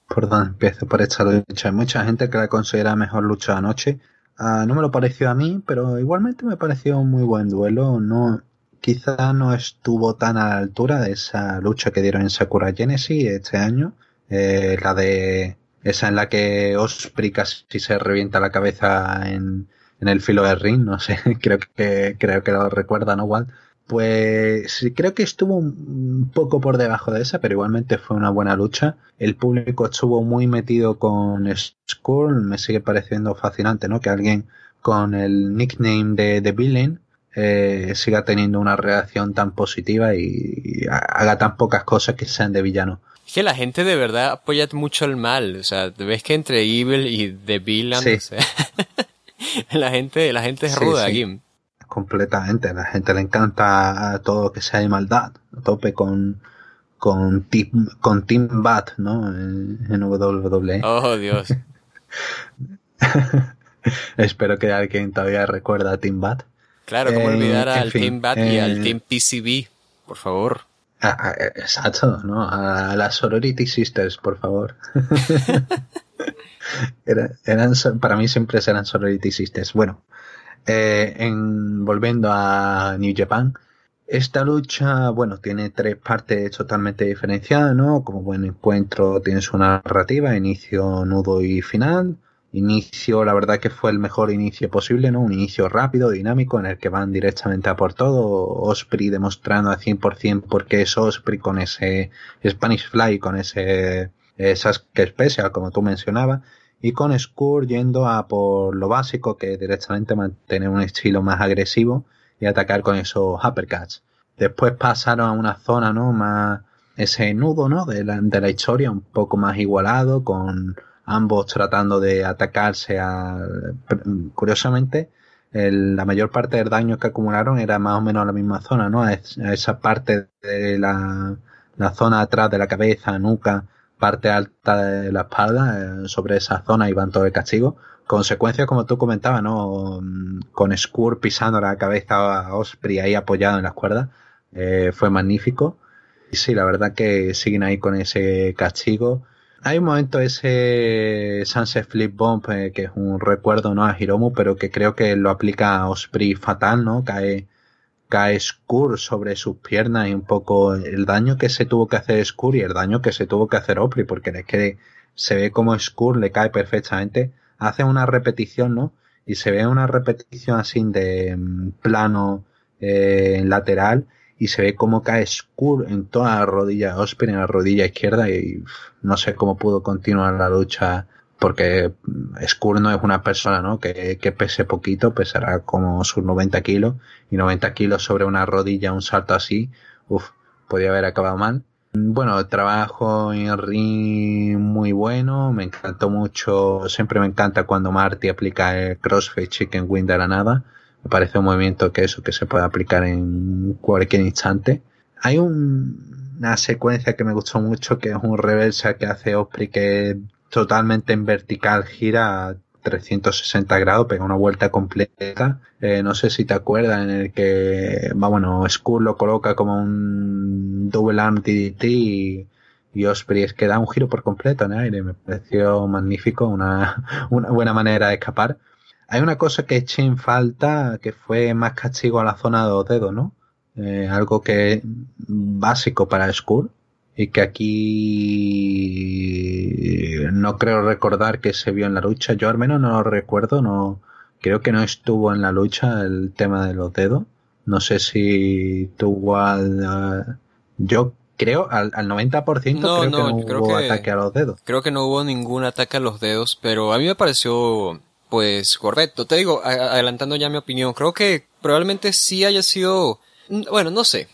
B: ¿Por dónde empiezo por esta lucha? Hay mucha gente que la considera mejor lucha anoche. Ah, no me lo pareció a mí, pero igualmente me pareció un muy buen duelo. No, quizá no estuvo tan a la altura de esa lucha que dieron en Sakura Genesis este año. Eh, la de esa en la que Osprey casi se revienta la cabeza en, el filo del ring, no sé, creo que, creo que lo recuerdan, ¿no? Igual. Pues creo que estuvo un poco por debajo de esa, pero igualmente fue una buena lucha. El público estuvo muy metido con Skull, me sigue pareciendo fascinante, ¿no? Que alguien con el nickname de, The Villain eh, siga teniendo una reacción tan positiva y, haga tan pocas cosas que sean de villano.
A: Es que la gente de verdad apoya mucho el mal, o sea, ves que entre Evil y The Villain, la gente, la gente es ruda aquí
B: completamente. A la gente le encanta todo lo que sea de maldad. A tope con, con Team, con Team Bat, ¿no? En, WWE.
A: Oh, Dios.
B: Espero que alguien todavía recuerda a Team Bat.
A: Claro, como olvidar al Team Bat y al eh, Team PCB, por favor.
B: exacto, ¿no? A las Sorority Sisters, por favor. eran, para mí siempre serán Sorority Sisters. Bueno, eh, en, volviendo a New Japan, esta lucha, bueno, tiene tres partes totalmente diferenciadas, ¿no? Como buen encuentro tiene su narrativa, inicio, nudo y final. Inicio, la verdad que fue el mejor inicio posible, ¿no? Un inicio rápido, dinámico, en el que van directamente a por todo. Osprey demostrando al 100% por qué es Osprey con ese Spanish Fly, con ese Sasuke Special, como tú mencionabas y con Skur yendo a por lo básico que directamente mantener un estilo más agresivo y atacar con esos uppercuts. Después pasaron a una zona, ¿no? Más ese nudo, ¿no? De la, de la historia un poco más igualado con ambos tratando de atacarse a... Curiosamente, la mayor parte del daño que acumularon era más o menos la misma zona, ¿no? A, esa parte de la, la zona atrás de la cabeza, nuca, parte alta de la espalda, eh, sobre esa zona iban todo el castigo. Consecuencia, como tú comentabas, ¿no? Con Skur pisando la cabeza a Osprey ahí apoyado en las cuerdas, eh, fue magnífico. Y sí, la verdad que siguen ahí con ese castigo. Hay un momento ese Sunset Flip Bomb eh, que es un recuerdo no a Hiromu, pero que creo que lo aplica a Osprey fatal, ¿no? Cae, cae Skur sobre sus piernas y un poco el daño que se tuvo que hacer Skur y el daño que se tuvo que hacer Osprey, porque es que se ve como Skur le cae perfectamente. Hace una repetición, ¿no? Y se ve una repetición así de mm, plano eh, lateral y se ve cómo cae Skur en toda la rodilla, Osprey en la rodilla izquierda y no sé cómo pudo continuar la lucha porque Skur no es una persona ¿no? que, que pese poquito, pesará como sus 90 kilos y 90 kilos sobre una rodilla, un salto así, uff, podía haber acabado mal. Bueno, trabajo en ring muy bueno, me encantó mucho, siempre me encanta cuando Marty aplica el crossface chicken wing de la nada me parece un movimiento que eso que se puede aplicar en cualquier instante. Hay una secuencia que me gustó mucho que es un reversa que hace Osprey que totalmente en vertical gira a 360 grados, pega una vuelta completa. Eh, no sé si te acuerdas en el que, bueno, Skull lo coloca como un double arm DDT y, y Osprey es que da un giro por completo en aire. Me pareció magnífico, una, una buena manera de escapar. Hay una cosa que eché en falta, que fue más castigo a la zona de los dedos, ¿no? Eh, algo que es básico para Skull y que aquí no creo recordar que se vio en la lucha. Yo al menos no lo recuerdo, no creo que no estuvo en la lucha el tema de los dedos. No sé si tuvo al... yo creo al, al 90% creo que no hubo ataque a los dedos.
A: Creo que no hubo ningún ataque a los dedos, pero a mí me pareció pues correcto. Te digo, adelantando ya mi opinión, creo que probablemente sí haya sido, bueno, no sé.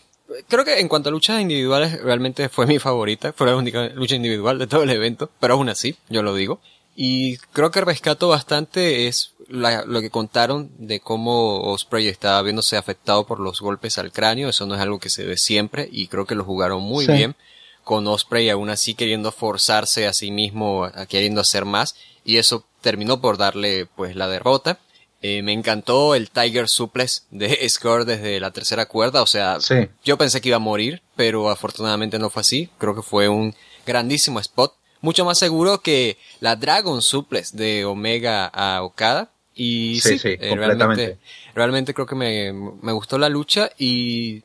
A: Creo que en cuanto a luchas individuales, realmente fue mi favorita. Fue la única lucha individual de todo el evento, pero aún así, yo lo digo. Y creo que rescato bastante es lo que contaron de cómo Osprey estaba viéndose afectado por los golpes al cráneo. Eso no es algo que se ve siempre y creo que lo jugaron muy bien. Con Osprey aún así queriendo forzarse a sí mismo, queriendo hacer más. Y eso terminó por darle pues la derrota. Eh, me encantó el Tiger Suplex de Score desde la tercera cuerda, o sea, yo pensé que iba a morir, pero afortunadamente no fue así. Creo que fue un grandísimo spot, mucho más seguro que la Dragon Suplex de Omega a Okada. Y sí, eh, realmente, realmente creo que me, me gustó la lucha y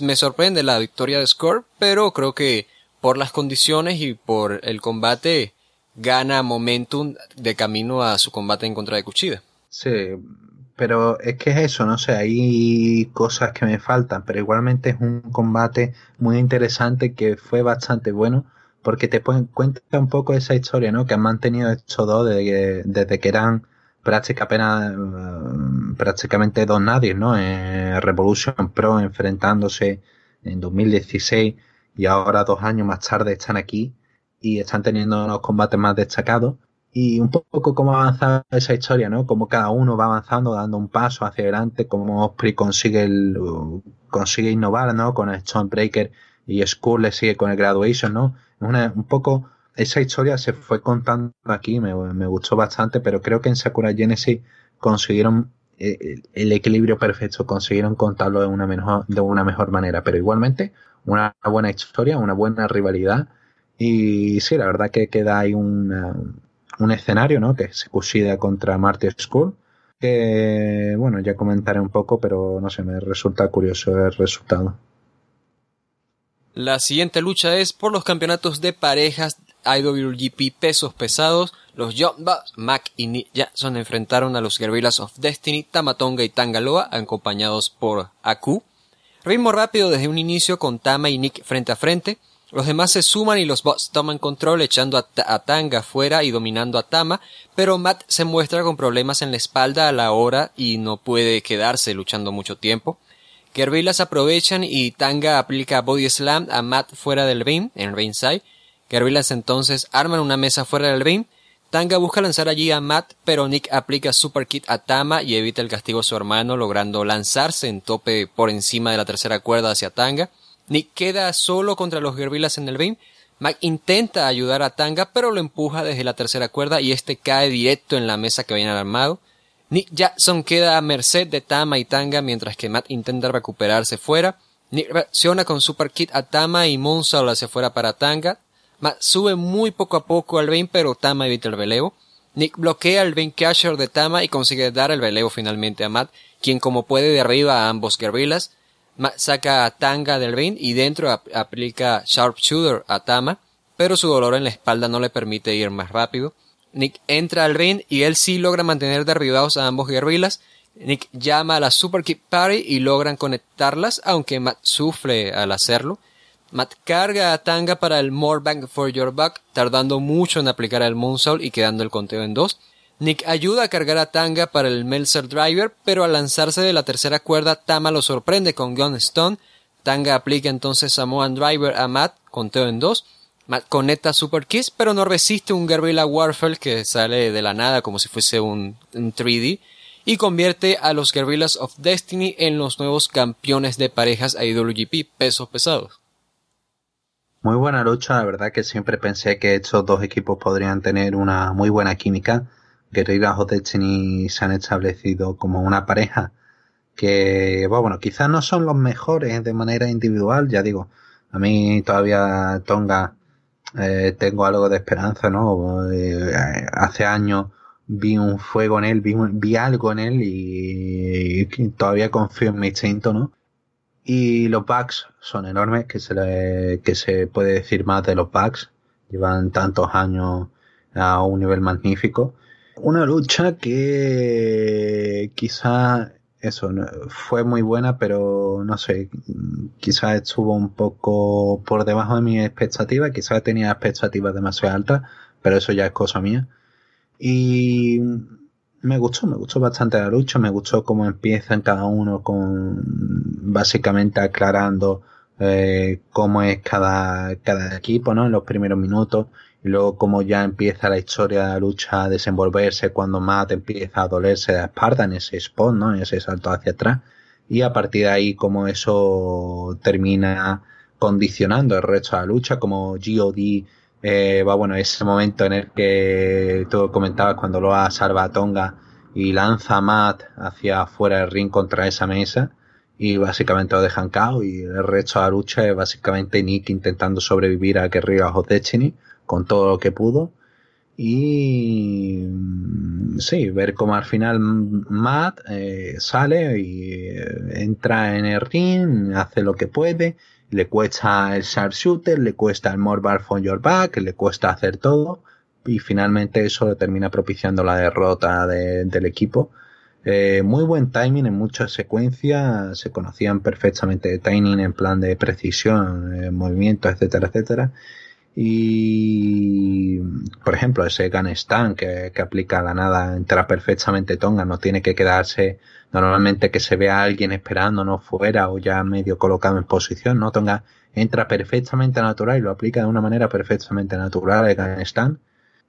A: me sorprende la victoria de Score, pero creo que por las condiciones y por el combate gana momentum de camino a su combate en contra de Cuchida.
B: Sí, pero es que es eso, no sé, hay cosas que me faltan, pero igualmente es un combate muy interesante que fue bastante bueno porque te cuenta un poco esa historia, ¿no? Que han mantenido estos dos desde, desde que eran prácticamente mm, prácticamente dos nadie, ¿no? En Revolution Pro enfrentándose en 2016 y ahora dos años más tarde están aquí y están teniendo unos combates más destacados. Y un poco cómo avanza esa historia, ¿no? Cómo cada uno va avanzando, dando un paso hacia adelante, cómo Osprey consigue el, consigue innovar, ¿no? Con el Stonebreaker y Skull le sigue con el Graduation, ¿no? Una, un poco, esa historia se fue contando aquí, me, me gustó bastante, pero creo que en Sakura Genesis consiguieron eh, el equilibrio perfecto, consiguieron contarlo de una mejor, de una mejor manera, pero igualmente una buena historia, una buena rivalidad y sí, la verdad que queda ahí un escenario, ¿no? Que es Kushida contra Marty School. Que, bueno, ya comentaré un poco, pero no sé, me resulta curioso el resultado.
A: La siguiente lucha es por los campeonatos de parejas IWGP pesos pesados. Los Young Bucks, Mac y Nick Jackson enfrentaron a los Guerrillas of Destiny, Tamatonga y Tangaloa, acompañados por Aku. Ritmo rápido desde un inicio con Tama y Nick frente a frente. Los demás se suman y los bots toman control echando a, Tanga fuera y dominando a Tama, pero Matt se muestra con problemas en la espalda a la hora y no puede quedarse luchando mucho tiempo. las aprovechan y Tanga aplica Body Slam a Matt fuera del ring, en ringside. Gervillas entonces arman una mesa fuera del ring, Tanga busca lanzar allí a Matt, pero Nick aplica Super Kit a Tama y evita el castigo a su hermano, logrando lanzarse en tope por encima de la tercera cuerda hacia Tanga. Nick queda solo contra los Gervillas en el beam. Mac intenta ayudar a Tanga, pero lo empuja desde la tercera cuerda y este cae directo en la mesa que viene armado. Nick Jackson queda a merced de Tama y Tanga mientras que Matt intenta recuperarse fuera. Nick reacciona con Super Kit a Tama y Moonsault hacia fuera para Tanga. Matt sube muy poco a poco al Bane, pero Tama evita el veleo. Nick bloquea el Bane Catcher de Tama y consigue dar el veleo finalmente a Matt, quien como puede derriba a ambos guerrillas. Saca a Tanga del Bane y dentro aplica Sharpshooter a Tama, pero su dolor en la espalda no le permite ir más rápido. Nick entra al ring y él sí logra mantener derribados a ambos guerrillas. Nick llama a la Super Kick Party y logran conectarlas, aunque Matt sufre al hacerlo. Matt carga a Tanga para el More Bang for Your Buck, tardando mucho en aplicar el Moonsault y quedando el conteo en dos. Nick ayuda a cargar a Tanga para el Meltzer Driver, pero al lanzarse de la tercera cuerda, Tama lo sorprende con Gun Stone. Tanga aplica entonces Samoan Driver a Matt, conteo en dos. Matt conecta Super Kiss, pero no resiste un Guerrilla Warfare que sale de la nada como si fuese un, un 3D y convierte a los Guerrillas of Destiny en los nuevos campeones de parejas IWGP pesos pesados.
B: Muy buena lucha, la verdad que siempre pensé que estos dos equipos podrían tener una muy buena química. Guerrilla of Destiny se han establecido como una pareja que, bueno, quizás no son los mejores de manera individual, ya digo, a mí todavía Tonga eh, tengo algo de esperanza, ¿no? Eh, hace años vi un fuego en él, vi, vi algo en él y, todavía confío en mi instinto, ¿no? Y los bugs son enormes, que se, le, que se puede decir más de los bugs. Llevan tantos años a un nivel magnífico. Una lucha que quizá eso fue muy buena, pero no sé, quizás estuvo un poco por debajo de mi expectativa, quizás tenía expectativas demasiado altas, pero eso ya es cosa mía. Y me gustó, me gustó bastante la lucha, me gustó cómo empiezan cada uno con básicamente aclarando eh, cómo es cada, cada equipo, ¿no? En los primeros minutos y luego cómo ya empieza la historia de la lucha a desenvolverse cuando Matt empieza a dolerse de la espalda en ese spot, ¿no? En ese salto hacia atrás y a partir de ahí cómo eso termina condicionando el resto de la lucha, como G.O.D eh, va bueno, ese momento en el que tú comentabas cuando lo salva Tonga y lanza a Matt hacia afuera del ring contra esa mesa y básicamente lo dejan cao y el resto de la lucha es básicamente Nick intentando sobrevivir a Guerrilla of Destiny con todo lo que pudo y mm, sí, ver cómo al final Matt eh, sale y eh, entra en el ring, hace lo que puede le cuesta el sharpshooter, le cuesta el more bar from your back, le cuesta hacer todo y finalmente eso le termina propiciando la derrota del equipo. Eh, muy buen timing en muchas secuencias, se conocían perfectamente de timing en plan de precisión, eh, movimientos, etcétera, etcétera. Y, por ejemplo, ese Gun Stand que, que aplica la nada entra perfectamente Tonga, no tiene que quedarse normalmente que se vea a alguien no fuera o ya medio colocado en posición, ¿no? Tonga entra perfectamente natural y lo aplica de una manera perfectamente natural el Gun Stand.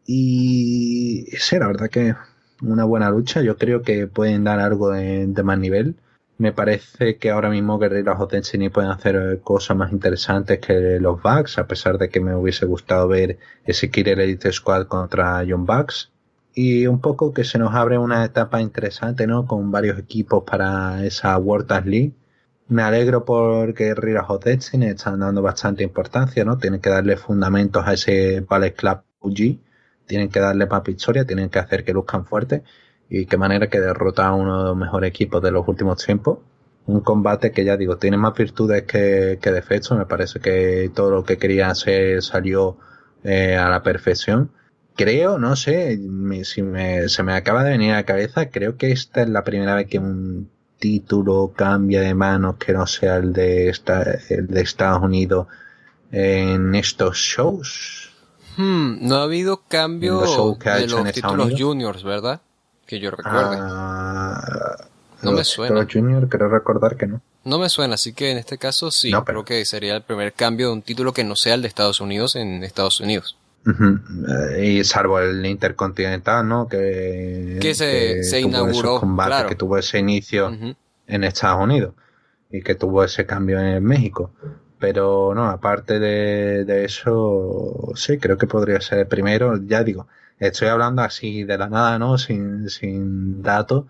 B: Y sí, la verdad que una buena lucha, yo creo que pueden dar algo de, de más nivel me parece que ahora mismo Guerrilla o Destiny pueden hacer cosas más interesantes que los Bucks, a pesar de que me hubiese gustado ver ese Killer Elite Squad contra John Bucks. Y un poco que se nos abre una etapa interesante, ¿no? Con varios equipos para esa World League. Me alegro porque Guerrilla o Destiny están dando bastante importancia, ¿no? Tienen que darle fundamentos a ese Ballet Club UG. Tienen que darle más victoria, tienen que hacer que luzcan fuerte y qué manera que derrota a uno de los mejores equipos de los últimos tiempos. Un combate que ya digo, tiene más virtudes que, que defectos. Me parece que todo lo que quería hacer salió eh, a la perfección. Creo, no sé, si me, se me acaba de venir a la cabeza, creo que esta es la primera vez que un título cambia de manos que no sea el de, esta, el de Estados Unidos en estos shows.
A: Hmm, no ha habido cambio de los títulos juniors, ¿verdad? Que yo recuerde. Ah, no me suena.
B: Junior, creo recordar que no.
A: No me suena, así que en este caso sí, creo que sería el primer cambio de un título que no sea el de Estados Unidos en Estados Unidos.
B: Eh, y salvo el Intercontinental, ¿no? Que,
A: que se, se inauguró.
B: Combate, Que tuvo ese inicio en Estados Unidos y que tuvo ese cambio en México. Pero no, aparte de, de eso, sí, creo que podría ser el primero. Ya digo, estoy hablando así de la nada, ¿no? Sin, sin datos.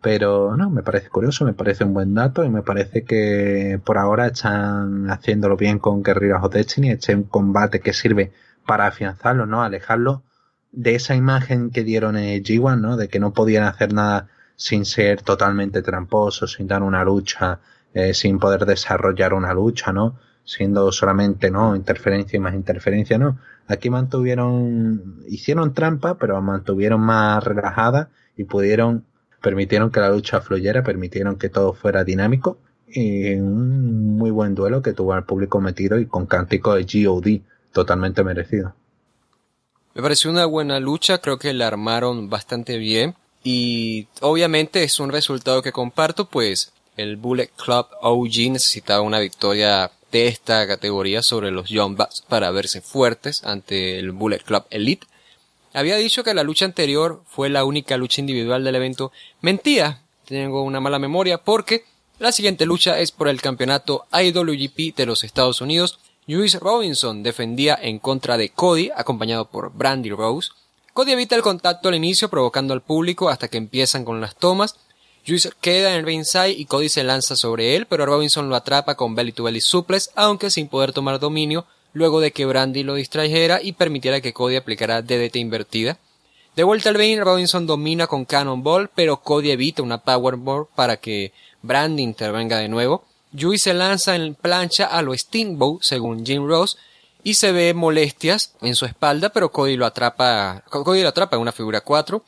B: Pero no, me parece curioso, me parece un buen dato y me parece que por ahora están haciéndolo bien con Guerreros of Destiny. Este es un combate que sirve para afianzarlo, ¿no? Alejarlo de esa imagen que dieron en G1, ¿no? De que no podían hacer nada sin ser totalmente tramposos, sin dar una lucha, eh, sin poder desarrollar una lucha, ¿no? Siendo solamente, ¿no? Interferencia y más interferencia, ¿no? Aquí mantuvieron, hicieron trampa, pero mantuvieron más relajada y pudieron, permitieron que la lucha fluyera, permitieron que todo fuera dinámico y un muy buen duelo que tuvo al público metido y con cántico de GOD totalmente merecido.
A: Me pareció una buena lucha, creo que la armaron bastante bien y obviamente es un resultado que comparto, pues el Bullet Club OG necesitaba una victoria de esta categoría sobre los Young Bucks para verse fuertes ante el Bullet Club Elite. Había dicho que la lucha anterior fue la única lucha individual del evento. Mentía, tengo una mala memoria porque la siguiente lucha es por el campeonato IWGP de los Estados Unidos Juice Robinson defendía en contra de Cody, acompañado por Brandy Rose. Cody evita el contacto al inicio, provocando al público hasta que empiezan con las tomas. Juice queda en ringside y Cody se lanza sobre él, pero Robinson lo atrapa con belly to belly suplex, aunque sin poder tomar dominio, luego de que Brandy lo distrajera y permitiera que Cody aplicara DDT invertida. De vuelta al ring, Robinson domina con Cannonball, pero Cody evita una Powerball para que Brandy intervenga de nuevo. Yui se lanza en plancha a lo Steamboat, según Jim Ross, y se ve molestias en su espalda, pero Cody lo atrapa, Cody lo atrapa en una figura 4.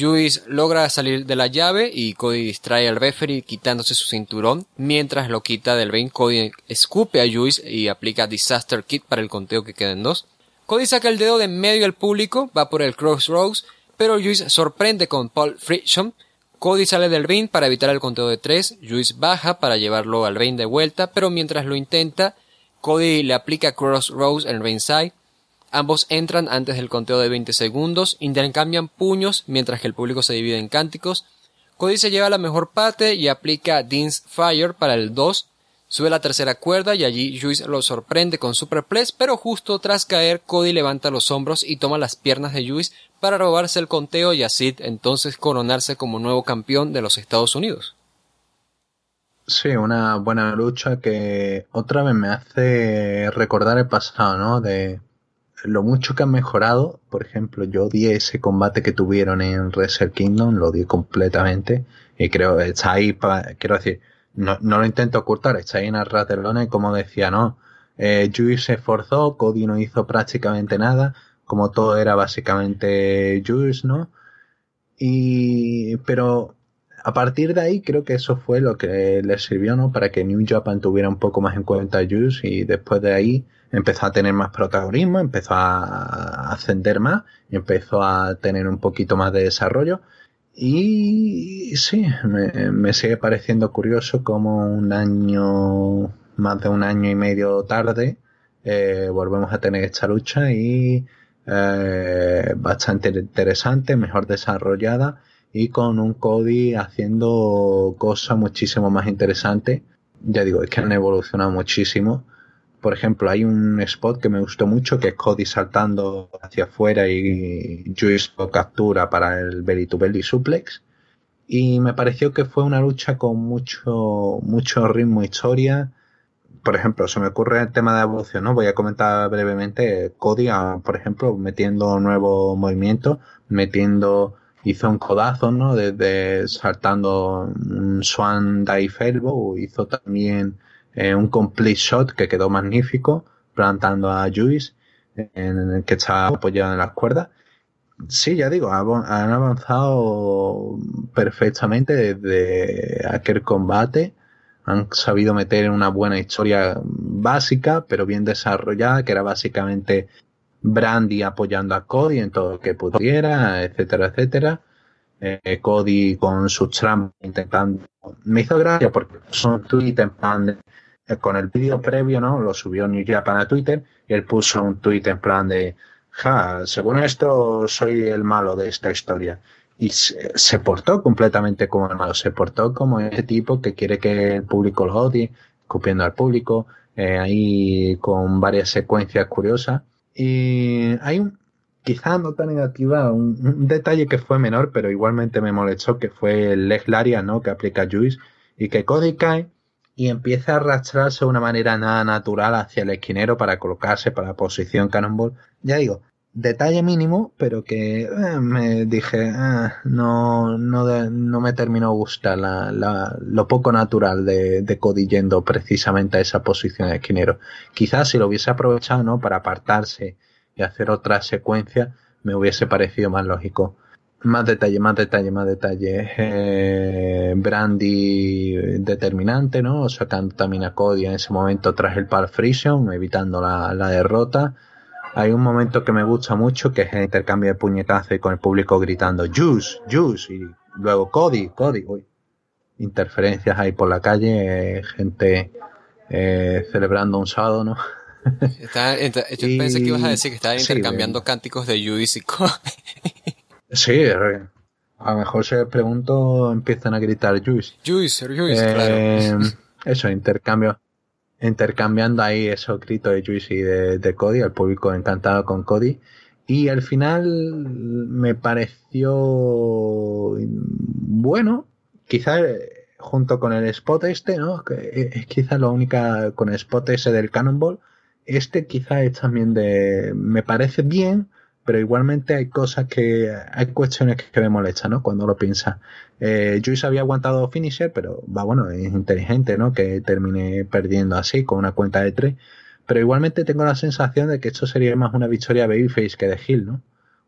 A: Juice logra salir de la llave y Cody distrae al referee quitándose su cinturón. Mientras lo quita del ring, Cody escupe a Juice y aplica Disaster Kit para el conteo que queda en dos. Cody saca el dedo de medio del público, va por el Crossroads, pero Juice sorprende con Paul Friction Cody sale del ring para evitar el conteo de tres, Juice baja para llevarlo al ring de vuelta, pero mientras lo intenta, Cody le aplica Crossroads en ringside. Ambos entran antes del conteo de 20 segundos, intercambian puños mientras que el público se divide en cánticos. Cody se lleva la mejor parte y aplica Dean's Fire para el 2. Sube la tercera cuerda y allí Juice lo sorprende con Superplex, pero justo tras caer Cody levanta los hombros y toma las piernas de Juice para robarse el conteo y así entonces coronarse como nuevo campeón de los Estados Unidos.
B: Sí, una buena lucha que otra vez me hace recordar el pasado, ¿no? De lo mucho que han mejorado. Por ejemplo, yo di ese combate que tuvieron en Wrestle Kingdom, lo di completamente. Y creo está ahí, para, quiero decir, no, no lo intento ocultar, está ahí en el como decía, ¿no? Eh, se esforzó, Cody no hizo prácticamente nada como todo era básicamente Juice, ¿no? Y, pero a partir de ahí creo que eso fue lo que le sirvió, ¿no? Para que New Japan tuviera un poco más en cuenta a Juice y después de ahí empezó a tener más protagonismo, empezó a ascender más, empezó a tener un poquito más de desarrollo. Y sí, me, sigue pareciendo curioso como un año, más de un año y medio tarde, eh, volvemos a tener esta lucha y eh, bastante interesante, mejor desarrollada y con un Cody haciendo cosas muchísimo más interesantes. Ya digo, es que han evolucionado muchísimo. Por ejemplo, hay un spot que me gustó mucho que es Cody saltando hacia afuera y Juice captura para el belly to belly suplex. Y me pareció que fue una lucha con mucho, mucho ritmo, historia por ejemplo, se me ocurre el tema de evolución, ¿no? Voy a comentar brevemente Cody, por ejemplo, metiendo nuevos movimientos, metiendo, hizo un codazo, ¿no? Desde saltando un Swan Dive Elbow, hizo también eh, un complete shot que quedó magnífico, plantando a Juice, en el que está apoyado en las cuerdas. Sí, ya digo, han avanzado perfectamente desde aquel combate han sabido meter una buena historia básica, pero bien desarrollada, que era básicamente Brandy apoyando a Cody en todo lo que pudiera, etcétera, etcétera. Eh, Cody con su trampas intentando. Me hizo gracia porque puso un tweet en plan eh, con el vídeo previo, ¿no? Lo subió New Japan a Twitter y él puso un tweet en plan de ja, según esto soy el malo de esta historia. Y se, portó completamente como el malo, se portó como ese tipo que quiere que el público lo odie, copiando al público, eh, ahí con varias secuencias curiosas. Y hay un, quizá nota negativa, un, detalle que fue menor, pero igualmente me molestó, que fue el leg laria, ¿no? Que aplica Juice y que Cody cae y empieza a arrastrarse de una manera nada natural hacia el esquinero para colocarse para la posición cannonball. Ya digo, detalle mínimo, pero que eh, me dije, ah, no, no, no me terminó gustar la, la, lo poco natural de, de yendo precisamente a esa posición de esquinero. Quizás si lo hubiese aprovechado, ¿no? Para apartarse y hacer otra secuencia, me hubiese parecido más lógico. Más detalle, más detalle, más detalle. Eh, Brandy determinante, ¿no? Sacando también a Cody en ese momento tras el Pal Frisian, evitando la, la derrota. Hay un momento que me gusta mucho que es el intercambio de puñetazos y con el público gritando Juice, Juice y luego Cody, Cody, uy. Interferencias ahí por la calle, gente eh, celebrando un sábado, ¿no?
A: yo pensé que ibas a decir que estaban intercambiando cánticos de Juice y Cody.
B: sí, a lo mejor se pregunto empiezan a gritar Juice.
A: Juice, Juice, claro.
B: Eh, eso, intercambio intercambiando ahí esos gritos de Juice y de, Cody, al público encantado con Cody. Y al final me pareció bueno, quizás junto con el spot este, ¿no? Que es quizás la única con el spot ese del Cannonball. Este quizás es también de, me parece bien, pero igualmente hay cosas que, hay cuestiones que me molestan, ¿no? Cuando lo piensa. Eh, Juice había aguantado finisher, pero va bueno, es inteligente, ¿no? Que termine perdiendo así, con una cuenta de tres. Pero igualmente tengo la sensación de que esto sería más una victoria babyface que de Hill, ¿no?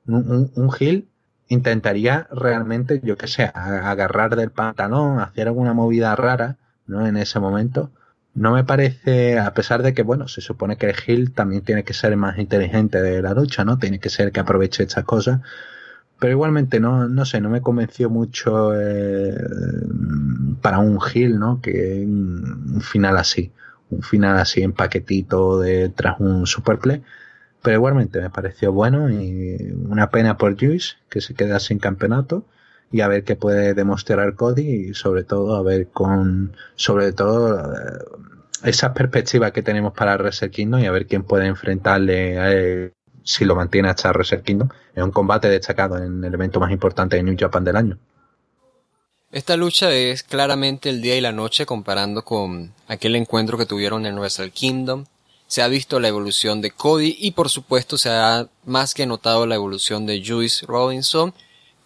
B: Un, un, Hill intentaría realmente, yo qué sé, agarrar del pantalón, hacer alguna movida rara, ¿no? En ese momento no me parece, a pesar de que, bueno, se supone que el Hill también tiene que ser más inteligente de la lucha, ¿no? Tiene que ser que aproveche estas cosas. Pero igualmente, no, no sé, no me convenció mucho eh, para un Hill, ¿no? Que un final así. Un final así en paquetito de, tras un superplay. Pero igualmente me pareció bueno y una pena por Juice que se queda sin campeonato y a ver qué puede demostrar Cody y sobre todo a ver con sobre todo eh, esas perspectivas que tenemos para Wrestle Kingdom y a ver quién puede enfrentarle si lo mantiene hasta Wrestle Kingdom en un combate destacado en el evento más importante de New Japan del año.
A: Esta lucha es claramente el día y la noche comparando con aquel encuentro que tuvieron en Wrestle Kingdom. Se ha visto la evolución de Cody y por supuesto se ha más que notado la evolución de Juice Robinson.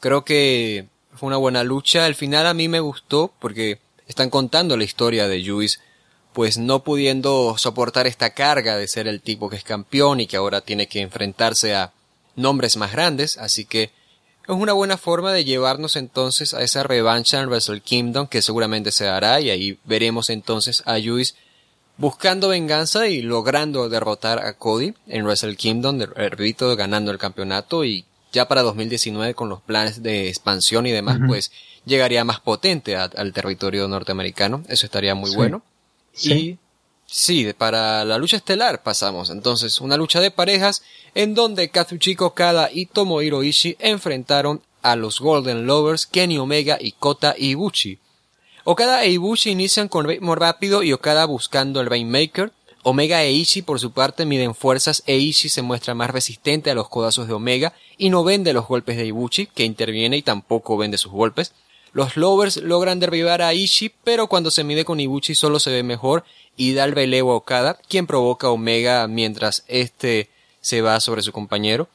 A: Creo que fue una buena lucha. Al final a mí me gustó porque están contando la historia de Juice, pues no pudiendo soportar esta carga de ser el tipo que es campeón y que ahora tiene que enfrentarse a nombres más grandes, así que es una buena forma de llevarnos entonces a esa revancha en Wrestle Kingdom que seguramente se dará y ahí veremos entonces a Juice buscando venganza y logrando derrotar a Cody en Wrestle Kingdom, repito, ganando el campeonato y ya para 2019 con los planes de expansión y demás, pues llegaría más potente al territorio norteamericano. Eso estaría muy bueno. Sí. Y sí, para la lucha estelar pasamos. Entonces, una lucha de parejas en donde Kazuchika Okada y Tomohiro Ishii enfrentaron a los Golden Lovers, Kenny Omega y Kota Ibushi. Okada e Ibushi inician con ritmo rápido y Okada buscando el Rainmaker, Omega e Ishii por su parte miden fuerzas e Ishii se muestra más resistente a los codazos de Omega y no vende los golpes de Ibushi, que interviene y tampoco vende sus golpes. Los Lovers logran derribar a Ishii, pero cuando se mide con Ibushi solo se ve mejor y da el relevo a Okada, quien provoca a Omega mientras este se va sobre su compañero.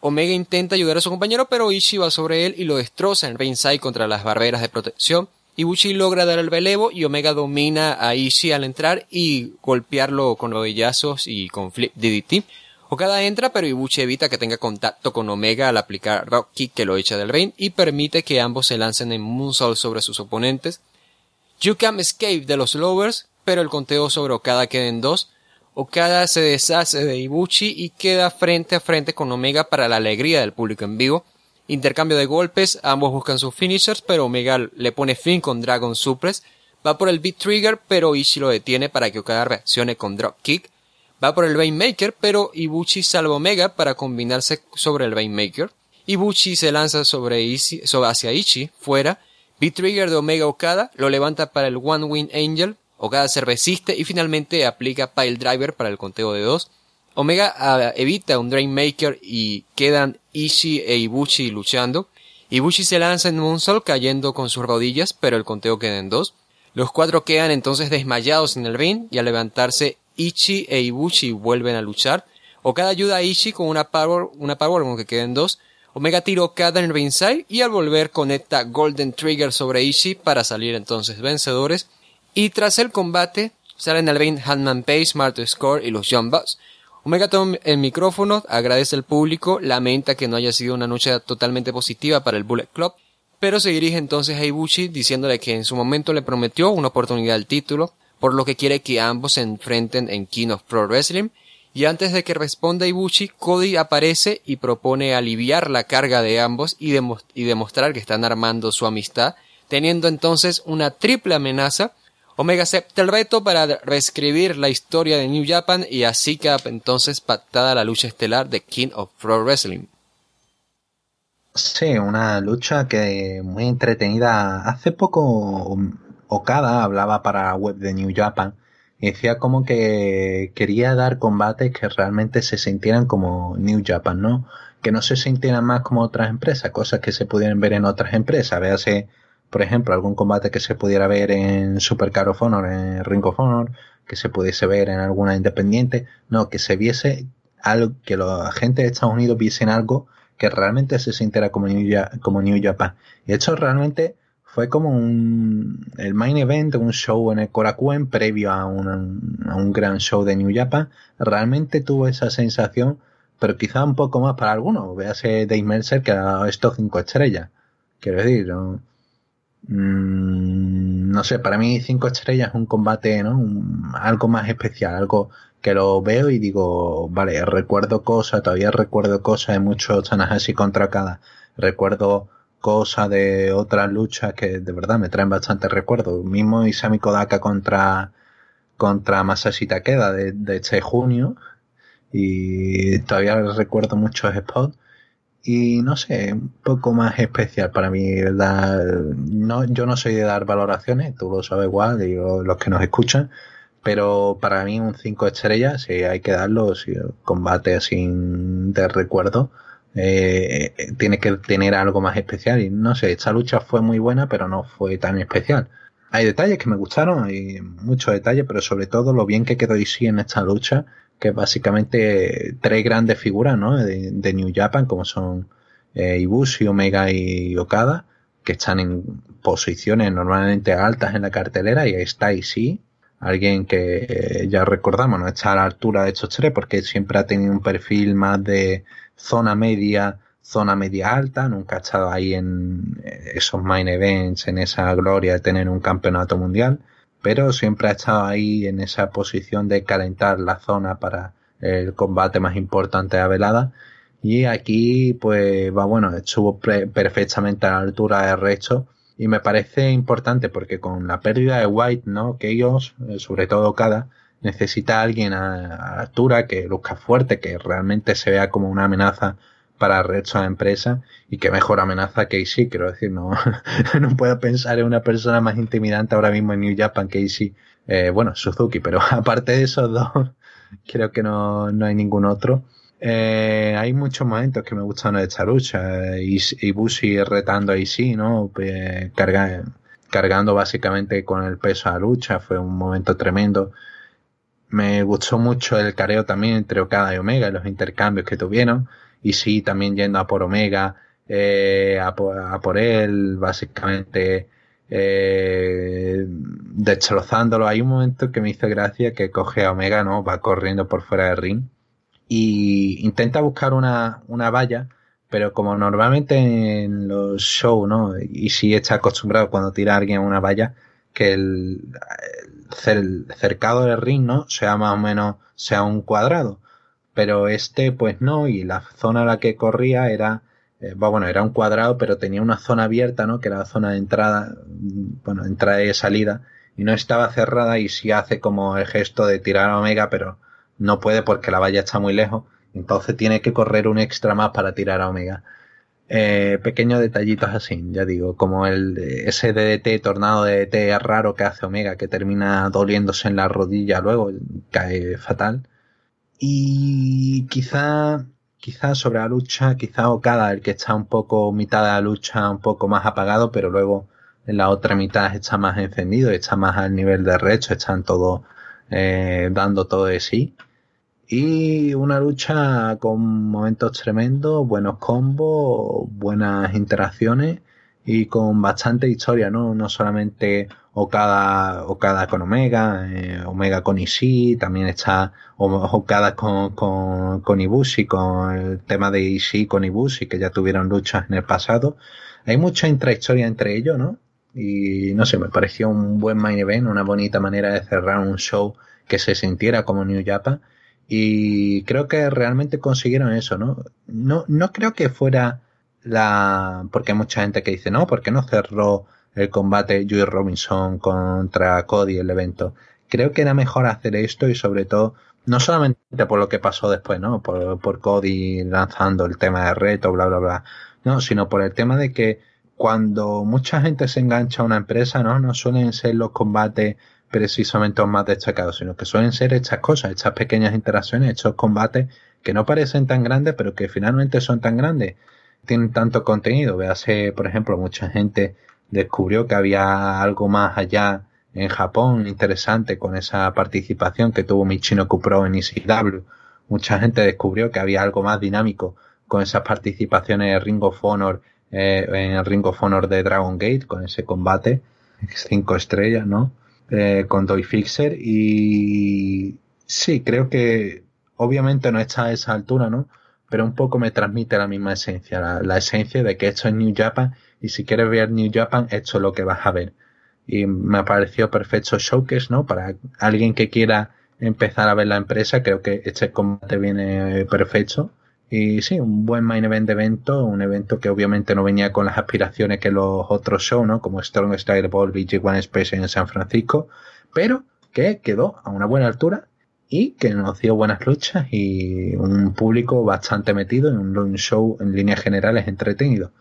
A: Omega intenta ayudar a su compañero, pero Ishii va sobre él y lo destroza en ringside contra las barreras de protección. Ibushi logra dar el relevo y Omega domina a Ishii al entrar y golpearlo con rodillazos y con flip DDT. Okada entra, pero Ibushi evita que tenga contacto con Omega al aplicar Rock Kick que lo echa del ring y permite que ambos se lancen en Moonsault sobre sus oponentes. Yukam escape de los Lovers, pero el conteo sobre Okada queda en dos. Okada se deshace de Ibushi y queda frente a frente con Omega para la alegría del público en vivo. Intercambio de golpes, ambos buscan sus finishers, pero Omega le pone fin con Dragon Suppress. Va por el Beat Trigger, pero Ishii lo detiene para que Okada reaccione con Drop Kick. Va por el Rainmaker, pero Ibuchi salva Omega para combinarse sobre el Rainmaker. Ibuchi se lanza sobre, Ichi, hacia Ichi, fuera. B-Trigger de Omega Okada lo levanta para el One Wing Angel. Okada se resiste y finalmente aplica Pile Driver para el conteo de dos. Omega ah, evita un Drainmaker y quedan Ishi e Ibuchi luchando. Ibuchi se lanza en Moonsault cayendo con sus rodillas, pero el conteo queda en dos. Los cuatro quedan entonces desmayados en el ring y al levantarse Ichi e Ibuchi vuelven a luchar. Okada ayuda a Ichi con una power, una power que queda en dos. Omega tira Okada en el ringside y al volver conecta Golden Trigger sobre Ichi para salir entonces vencedores. Y tras el combate salen al ring Hanman Page, Marty Score y los Young Bucks. Omega toma el micrófono, agradece al público, lamenta que no haya sido una noche totalmente positiva para el Bullet Club, pero se dirige entonces a Ibuchi diciéndole que en su momento le prometió una oportunidad al título, por lo que quiere que ambos se enfrenten en King of Pro Wrestling, y antes de que responda Ibuchi, Cody aparece y propone aliviar la carga de ambos y demostrar que están armando su amistad, teniendo entonces una triple amenaza Omega acepta el reto para reescribir la historia de New Japan y así queda entonces pactada la lucha estelar de King of Pro Wrestling.
B: Sí, una lucha que muy entretenida. Hace poco Okada hablaba para web de New Japan y decía como que quería dar combates que realmente se sintieran como New Japan, ¿no? Que no se sintieran más como otras empresas, cosas que se pudieran ver en otras empresas. Véase por ejemplo, algún combate que se pudiera ver en Super Car of Honor, en Ring of Honor, que se pudiese ver en alguna independiente, no, que se viese algo, que la gente de Estados Unidos viesen algo que realmente se sintiera como New, como New Japan. Y esto realmente fue como un, el main event, un show en el Korakuen previo a un, a un gran show de New Japan. Realmente tuvo esa sensación, pero quizá un poco más para algunos. Véase Dave Mercer que ha estos cinco estrellas. Quiero decir, ¿no? Mm, no sé, para mí cinco estrellas es un combate, ¿no? algo más especial, algo que lo veo y digo, vale, recuerdo cosas, todavía recuerdo cosas de muchos Tanahashi contra cada, recuerdo cosas de otras luchas que de verdad me traen bastante recuerdo. Mismo Isami Kodaka contra, contra Masashi Takeda de, de este junio y todavía recuerdo muchos spots y no sé, un poco más especial para mí. No, yo no soy de dar valoraciones, tú lo sabes igual, digo, los que nos escuchan, pero para mí un 5 estrellas, si hay que darlo, si combate sin de recuerdo, eh, tiene que tener algo más especial. Y no sé, esta lucha fue muy buena, pero no fue tan especial. Hay detalles que me gustaron, hay muchos detalles, pero sobre todo lo bien que quedó Ishii en esta lucha que básicamente tres grandes figuras ¿no? de, New Japan, como son eh, Ibushi, Omega y Okada, que están en posiciones normalmente altas en la cartelera, y ahí está Ishii, alguien que eh, ya recordamos, no está a la altura de estos tres, porque siempre ha tenido un perfil más de zona media, zona media alta, nunca ha estado ahí en eh, esos main events, en esa gloria de tener un campeonato mundial pero siempre ha estado ahí en esa posición de calentar la zona para el combate más importante de velada. Y aquí, pues, va bueno, estuvo perfectamente a la altura del resto. Y me parece importante porque con la pérdida de White, ¿no? Que ellos, eh, sobre todo cada, necesita a alguien a, la altura que luzca fuerte, que realmente se vea como una amenaza para el resto de la empresa y que mejor amenaza Casey, quiero decir, no, no puedo pensar en una persona más intimidante ahora mismo en New Japan Casey, eh, bueno, Suzuki, pero aparte de esos dos, creo que no, no hay ningún otro. Eh, hay muchos momentos que me gustan de esta lucha. Y, Bushi retando a Ishii, ¿no? Pues, cargando básicamente con el peso a la lucha. Fue un momento tremendo. Me gustó mucho el careo también entre Okada y Omega, los intercambios que tuvieron y sí, también yendo a por Omega, eh, a, por, él, básicamente eh, destrozándolo. Hay un momento que me hizo gracia que coge a Omega, ¿no? Va corriendo por fuera del ring y intenta buscar una, una valla, pero como normalmente en los shows, ¿no? Y si está acostumbrado cuando tira a alguien a una valla, que el, el cercado del ring, ¿no? Sea más o menos, sea un cuadrado pero este pues no y la zona a la que corría era eh, bueno era un cuadrado pero tenía una zona abierta no que era la zona de entrada bueno entrada y salida y no estaba cerrada y sí hace como el gesto de tirar a Omega pero no puede porque la valla está muy lejos, entonces tiene que correr un extra más para tirar a Omega. Eh, pequeños detallitos así, ya digo, como el ese DDT, tornado DDT raro que hace Omega, que termina doliéndose en la rodilla luego, cae fatal. Y quizá, quizá sobre la lucha, quizá Okada, el que está un poco mitad de la lucha, un poco más apagado, pero luego en la otra mitad está más encendido, está más al nivel de recho, están todos eh, dando todo de sí. Y una lucha con momentos tremendos, buenos combos, buenas interacciones y con bastante historia, ¿no? No solamente Okada, Okada con Omega, eh, Omega con Ishii, también está Okada con, con, con Ibushi, con el tema de Ishii con Ibushi, que ya tuvieron luchas en el pasado. Hay mucha intrahistoria entre ellos, ¿no? Y no sé, me pareció un buen main event, una bonita manera de cerrar un show que se sintiera como New Japan. Y creo que realmente consiguieron eso, ¿no? No, no creo que fuera la, porque hay mucha gente que dice, no, ¿por qué no cerró el combate Joey Robinson contra Cody el evento? Creo que era mejor hacer esto y sobre todo, no solamente por lo que pasó después, ¿no? Por, por Cody lanzando el tema de reto, bla, bla, bla. No, sino por el tema de que cuando mucha gente se engancha a una empresa, ¿no? No suelen ser los combates precisamente los más destacados, sino que suelen ser estas cosas, estas pequeñas interacciones, estos combates que no parecen tan grandes, pero que finalmente son tan grandes, tienen tanto contenido. Véase, por ejemplo, mucha gente descubrió que había algo más allá en Japón interesante con esa participación que tuvo Michino Kupro en ECW. Mucha gente descubrió que había algo más dinámico con esas participaciones de Ring of Honor eh, en el Ring of Honor de Dragon Gate con ese combate, cinco estrellas, ¿no? Eh, con Doy Fixer y sí, creo que obviamente no está a esa altura, ¿no? Pero un poco me transmite la misma esencia, la, esencia de que esto es New Japan y si quieres ver New Japan, esto es lo que vas a ver. Y me pareció perfecto showcase, ¿no? Para alguien que quiera empezar a ver la empresa, creo que este combate viene perfecto. Y sí, un buen main event de evento, un evento que obviamente no venía con las aspiraciones que los otros shows, ¿no? Como Strong Style Ball, BG One Space en San Francisco, pero que quedó a una buena altura y que nos dio buenas luchas y un público bastante metido en un show en líneas generales entretenido.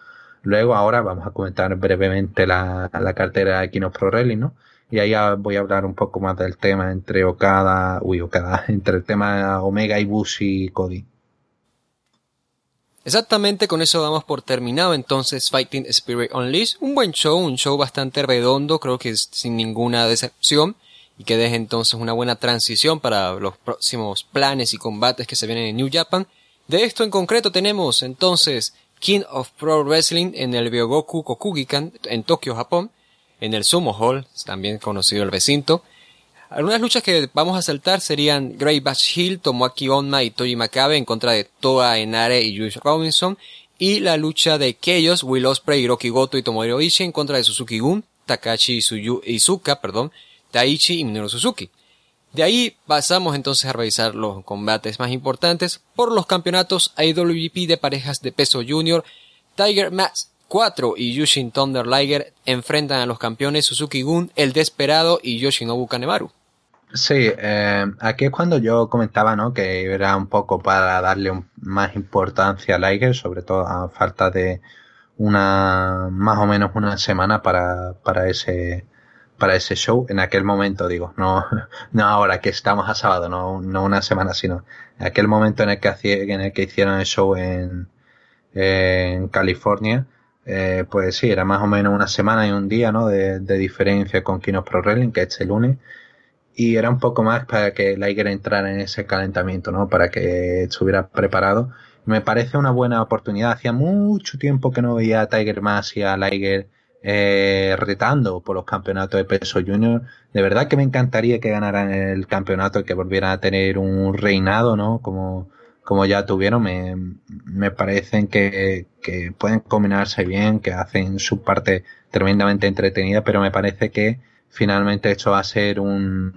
B: Luego ahora vamos a comentar brevemente la, la cartera de Kino Pro Rally, ¿no? Y ahí voy a hablar un poco más del tema entre Okada, uy, Okada, entre el tema Omega y Bushi y Cody.
A: Exactamente con eso damos por terminado entonces Fighting Spirit Unleashed. Un buen show, un show bastante redondo, creo que sin ninguna decepción y que deje entonces una buena transición para los próximos planes y combates que se vienen en New Japan. De esto en concreto tenemos entonces King of Pro Wrestling en el Byogoku Kokugikan en Tokio, Japón, en el Sumo Hall, también conocido el recinto, algunas luchas que vamos a saltar serían Grey Bash Hill, Tomoaki Onma y Toji Makabe en contra de Toa Enare y Yuji Robinson. Y la lucha de Keios, Will Ospreay, Hiroki Goto y Tomohiro Ishii en contra de Suzuki Gun, Takashi Izuka, perdón, Taichi y Minoru Suzuki. De ahí pasamos entonces a revisar los combates más importantes por los campeonatos IWGP de parejas de peso junior. Tiger Max 4 y Yushin Thunder Liger enfrentan a los campeones Suzuki Gun, El Desperado y Yoshinobu Kanemaru.
B: Sí, eh, aquí es cuando yo comentaba, ¿no? Que era un poco para darle más importancia a Liger, sobre todo a falta de una, más o menos una semana para, para ese, para ese show. En aquel momento, digo, no, no ahora que estamos a sábado, no, no una semana, sino en aquel momento en el que hacía, en el que hicieron el show en, en California, eh, pues sí, era más o menos una semana y un día, ¿no? De, diferencia con Kinos Pro Wrestling, que es este lunes y era un poco más para que Liger entrara en ese calentamiento, ¿no? Para que estuviera preparado. Me parece una buena oportunidad. Hacía mucho tiempo que no veía a Tiger Mask y a Liger eh, retando por los campeonatos de peso junior. De verdad que me encantaría que ganaran el campeonato y que volvieran a tener un reinado, ¿no? Como, como ya tuvieron. Me, me parecen que, que pueden combinarse bien, que hacen su parte tremendamente entretenida, pero me parece que finalmente esto va a ser un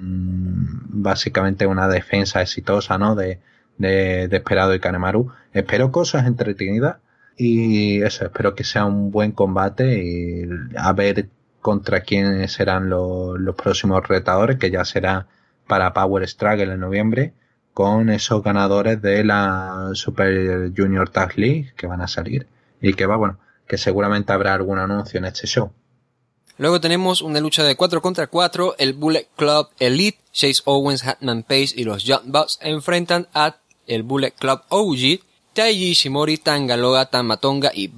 B: básicamente una defensa exitosa ¿no? de, de, de Esperado y Kanemaru. Espero cosas entretenidas y eso, espero que sea un buen combate y a ver contra quiénes serán los, los próximos retadores, que ya será para Power Struggle en noviembre, con esos ganadores de la Super Junior Tag League que van a salir. Y que va, bueno, que seguramente habrá algún anuncio en este show.
A: Luego tenemos una lucha de 4 contra 4. El Bullet Club Elite, Chase Owens, Hatman Page y los Young Bucks enfrentan a el Bullet Club OG, Taiji Tamatonga y.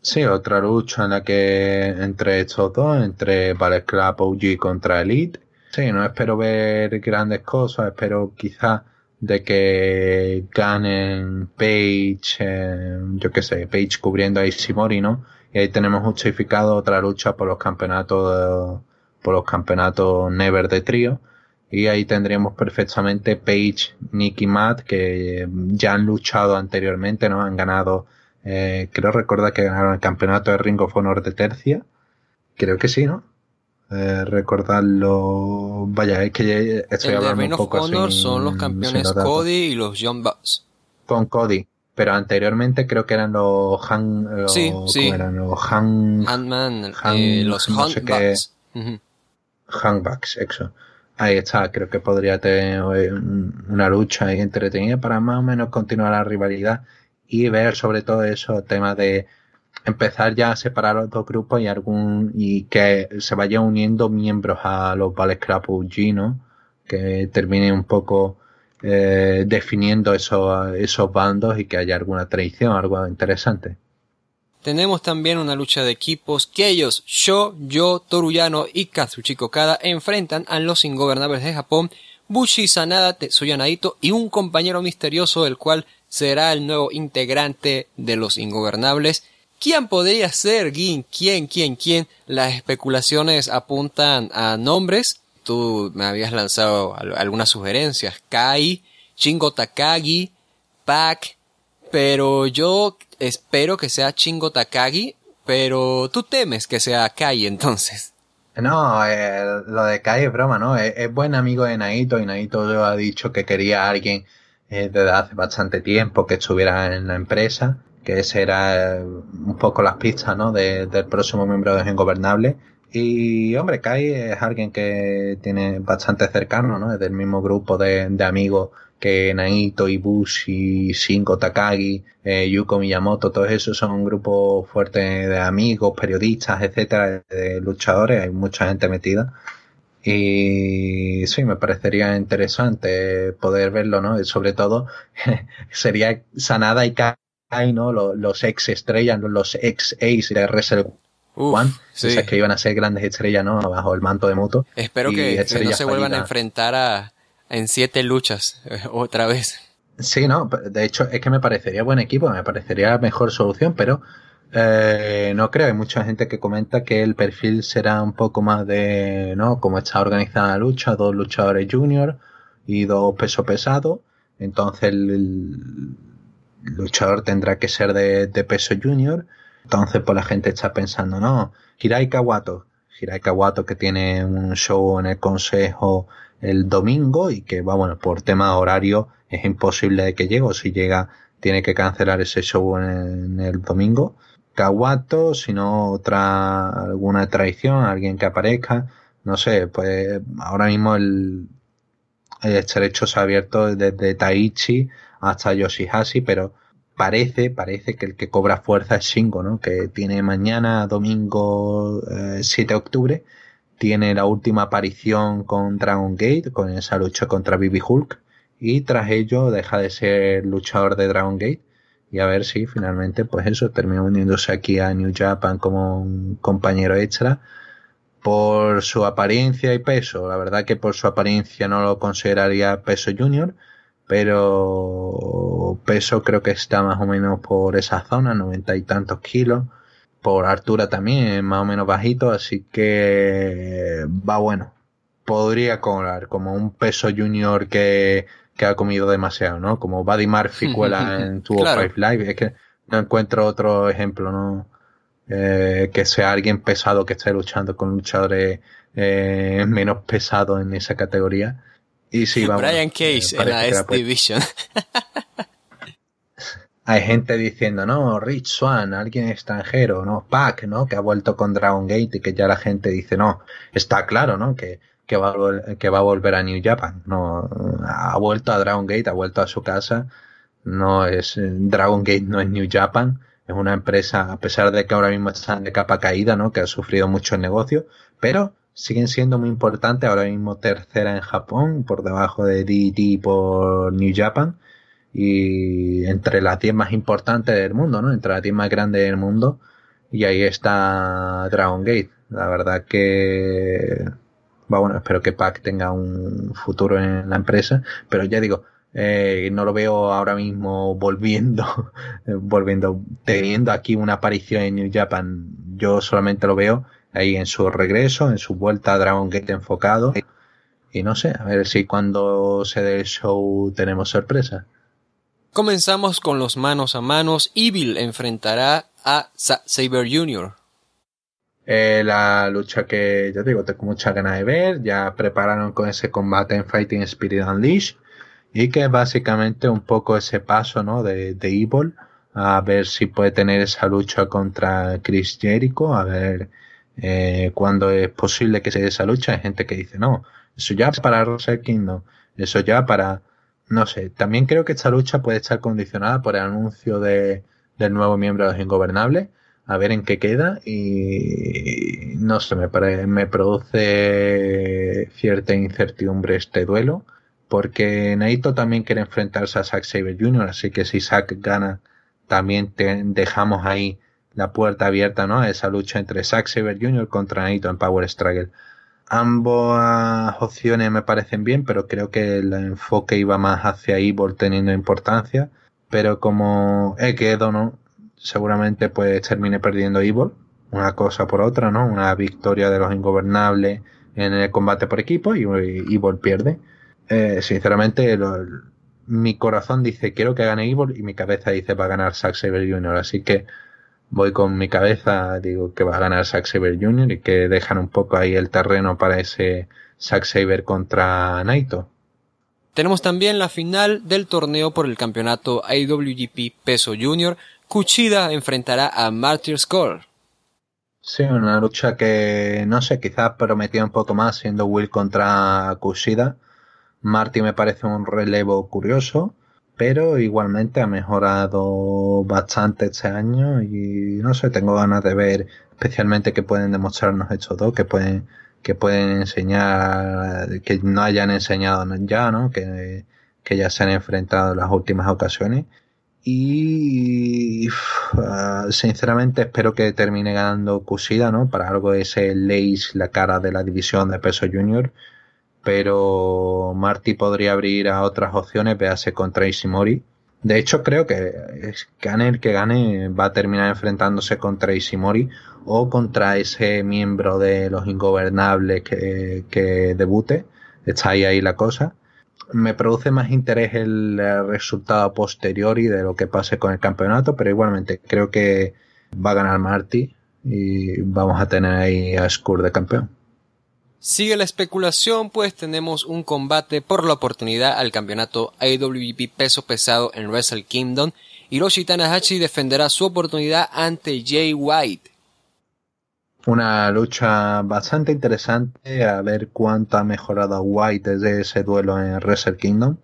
B: Sí, otra lucha en la que entre estos dos, entre Bullet Club OG contra Elite. Sí, no espero ver grandes cosas, espero quizá de que ganen Page, eh, yo qué sé, Page cubriendo a Ishimori, ¿no? Y ahí tenemos justificado otra lucha por los campeonatos, por los campeonatos Never de trío. Y ahí tendríamos perfectamente Page, Nick y Matt, que ya han luchado anteriormente, ¿no? Han ganado, eh, creo recordar que ganaron el campeonato de Ring of Honor de tercia. Creo que sí, ¿no? Eh, recordarlo. Vaya, es que estoy hablando un poco
A: Honor son los campeones Cody y los Young Bucks.
B: Con Cody, pero anteriormente creo que eran los Han.
A: sí, sí.
B: eran los Han.
A: Han, eh, los Han Bucks.
B: Han Bucks, eso. Ahí está, creo que podría tener eh, una lucha entretenida para más o menos continuar la rivalidad y ver sobre todo eso, temas de empezar ya a separar los dos grupos y algún y que se vayan uniendo miembros a los Ballet Club UG, ¿no? Que termine un poco eh, definiendo esos, esos bandos y que haya alguna traición, algo interesante.
A: Tenemos también una lucha de equipos que ellos, Sho, Yo, Toruyano y Kazuchiko Kada enfrentan a los ingobernables de Japón, Bushi Sanada, Tetsuya Naito y un compañero misterioso el cual será el nuevo integrante de los ingobernables ¿Quién podría ser Gin? ¿Quién? ¿Quién? ¿Quién? Las especulaciones apuntan a nombres. Tú me habías lanzado algunas sugerencias. Kai, Chingo Takagi, Pac. Pero yo espero que sea Chingo Takagi. Pero tú temes que sea Kai entonces.
B: No, eh, lo de Kai es broma, ¿no? Es, buen amigo de Naito y Naito ha dicho que quería a alguien eh, desde hace bastante tiempo que estuviera en la empresa que ese era eh, un poco las pistas ¿no? del próximo miembro de Ingobernable. Y hombre, Kai es alguien que tiene bastante cercano, ¿no? Es del mismo grupo de, amigos que Naito, Ibushi, Shingo Takagi, eh, Yuko Miyamoto, todos esos son un grupo fuerte de amigos, periodistas, etcétera, de luchadores, hay mucha gente metida. Y sí, me parecería interesante poder verlo, ¿no? Y sobre todo, sería Sanada y Kai ¿no? Los, ex estrellas, los ex ace de Wrestle One, esas que iban a ser grandes estrellas, ¿no? Bajo el manto de Moto.
A: Espero que, no se vuelvan a enfrentar a, en siete luchas otra vez.
B: Sí, no, de hecho es que me parecería buen equipo, me parecería mejor solución, pero eh, no creo. Hay mucha gente que comenta que el perfil será un poco más de, ¿no? Como está organizada la lucha, dos luchadores junior y dos peso pesado. Entonces el, luchador tendrá que ser de, peso junior. Entonces, pues la gente está pensando, no, Hirai Kawato. Hirai Kawato que tiene un show en el consejo el domingo y que va, bueno, por tema horario es imposible que llegue o si llega tiene que cancelar ese show en el, domingo. Kawato, si no otra, alguna traición, alguien que aparezca, no sé, pues ahora mismo el, el estrecho se ha abierto desde Taichi hasta Yoshihashi, pero parece, parece que el que cobra fuerza es Shingo, ¿no? Que tiene mañana, domingo 7 eh, de octubre, tiene la última aparición con Dragon Gate, con esa lucha contra Bibi Hulk, y tras ello deja de ser luchador de Dragon Gate, y a ver si finalmente, pues eso, termina uniéndose aquí a New Japan como un compañero extra, por su apariencia y peso. La verdad que por su apariencia no lo consideraría peso junior, pero peso creo que está más o menos por esa zona, noventa y tantos kilos. Por altura también, más o menos bajito, así que va bueno. Podría cobrar como un peso junior que, que ha comido demasiado, ¿no? Como Buddy Murphy cuela en tu Five Live. Es que no encuentro otro ejemplo, ¿no? Eh, que sea alguien pesado que esté luchando con luchadores eh, menos pesados en esa categoría y sí, vamos,
A: Brian Case en la S Division.
B: Hay gente diciendo, no, Rich Swan, alguien extranjero, no, Pac, ¿no? Que ha vuelto con Dragon Gate y que ya la gente dice, no, está claro, ¿no? Que, que va, a, que va a volver a New Japan. No, ha vuelto a Dragon Gate, ha vuelto a su casa. No es Dragon Gate, no es New Japan. Es una empresa, a pesar de que ahora mismo están de capa caída, ¿no? Que ha sufrido mucho el negocio, pero siguen siendo muy importantes. Ahora mismo tercera en Japón, por debajo de DT por New Japan. Y entre las 10 más importantes del mundo, ¿no? Entre las 10 más grandes del mundo. Y ahí está Dragon Gate. La verdad que bueno, espero que Pac tenga un futuro en la empresa, pero ya digo, eh, no lo veo ahora mismo volviendo, volviendo, teniendo aquí una aparición en New Japan. Yo solamente lo veo ahí en su regreso, en su vuelta a Dragon Gate enfocado. Y no sé, a ver si cuando se dé el show tenemos sorpresa.
A: Comenzamos con los manos a manos. Evil enfrentará a Saber Jr.
B: Eh, la lucha que yo digo, tengo mucha ganas de ver. Ya prepararon con ese combate en Fighting Spirit Unleashed. Y que básicamente un poco ese paso, ¿no? De, de Evil. A ver si puede tener esa lucha contra Chris Jericho. A ver eh, cuándo es posible que se dé esa lucha. Hay gente que dice, no, eso ya para Wrestle Kingdom. Eso ya para, no sé. También creo que esta lucha puede estar condicionada por el anuncio de, del nuevo miembro de los Ingobernables a ver en qué queda y no sé, me, me produce cierta incertidumbre este duelo porque Naito también quiere enfrentarse a Zack Saber Jr., así que si Zack gana también dejamos ahí la puerta abierta ¿no? a esa lucha entre Zack Saber Jr. contra Naito en Power Struggle. Ambas opciones me parecen bien, pero creo que el enfoque iba más hacia Evil teniendo importancia. Pero como he quedado, ¿no? seguramente pues termine perdiendo Evil, una cosa por otra, ¿no? Una victoria de los ingobernables en el combate por equipo y Evil pierde. Eh, sinceramente, mi corazón dice quiero que gane Evil y mi cabeza dice va a ganar Zack Saber Jr. Así que voy con mi cabeza, digo que va a ganar Zack Saber Jr. y que dejan un poco ahí el terreno para ese Zack Saber contra Naito.
A: Tenemos también la final del torneo por el campeonato IWGP Peso Junior Kuchida enfrentará a Martyr Skull.
B: Sí, una lucha que no sé, quizás prometía un poco más siendo Will contra Kushida. Marty me parece un relevo curioso, pero igualmente ha mejorado bastante este año y no sé, tengo ganas de ver especialmente que pueden demostrarnos estos dos, que pueden que pueden enseñar, que no hayan enseñado ya, ¿no? Que, que ya se han enfrentado en las últimas ocasiones y ah, sinceramente espero que termine ganando Kushida, ¿no? Para algo de ese Lace, la cara de la división de peso junior. Pero Marty podría abrir a otras opciones, véase contra Ishimori. De hecho, creo que gane el que gane va a terminar enfrentándose contra Ishimori o contra ese miembro de los ingobernables que, que debute. Está ahí, ahí la cosa me produce más interés el resultado posteriori de lo que pase con el campeonato, pero igualmente creo que va a ganar Marty y vamos a tener ahí a Skur de campeón.
A: Sigue la especulación, pues tenemos un combate por la oportunidad al campeonato IWGP peso pesado en Wrestle Kingdom. Hiroshi Tanahashi defenderá su oportunidad ante Jay White.
B: Una lucha bastante interesante a ver cuánto ha mejorado White desde ese duelo en Wrestle Kingdom.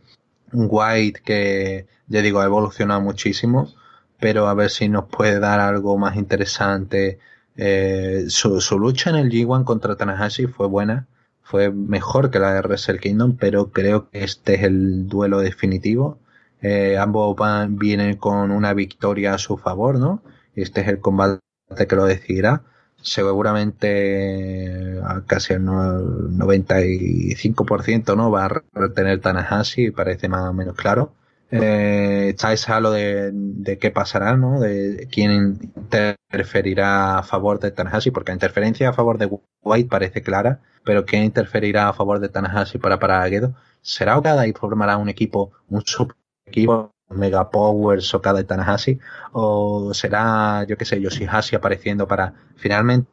B: White que, ya digo, ha evolucionado muchísimo, pero a ver si nos puede dar algo más interesante. Eh, su, lucha en el G1 contra Tanahashi fue buena, fue mejor que la de Wrestle Kingdom, pero creo que este es el duelo definitivo. Eh, ambos van, vienen con una victoria a su favor, ¿no? Este es el combate que lo decidirá seguramente casi el 95% no va a retener Tanahashi, parece más o menos claro. Eh, está ese halo de, de, qué pasará, ¿no? De quién interferirá a favor de Tanahashi, porque la interferencia a favor de White parece clara, pero quién interferirá a favor de Tanahashi para parar a Gedo. ¿Será Okada y formará un equipo, un sub equipo Mega Power, Sokada y Tanahashi, o será, yo qué sé, Yoshihashi apareciendo para finalmente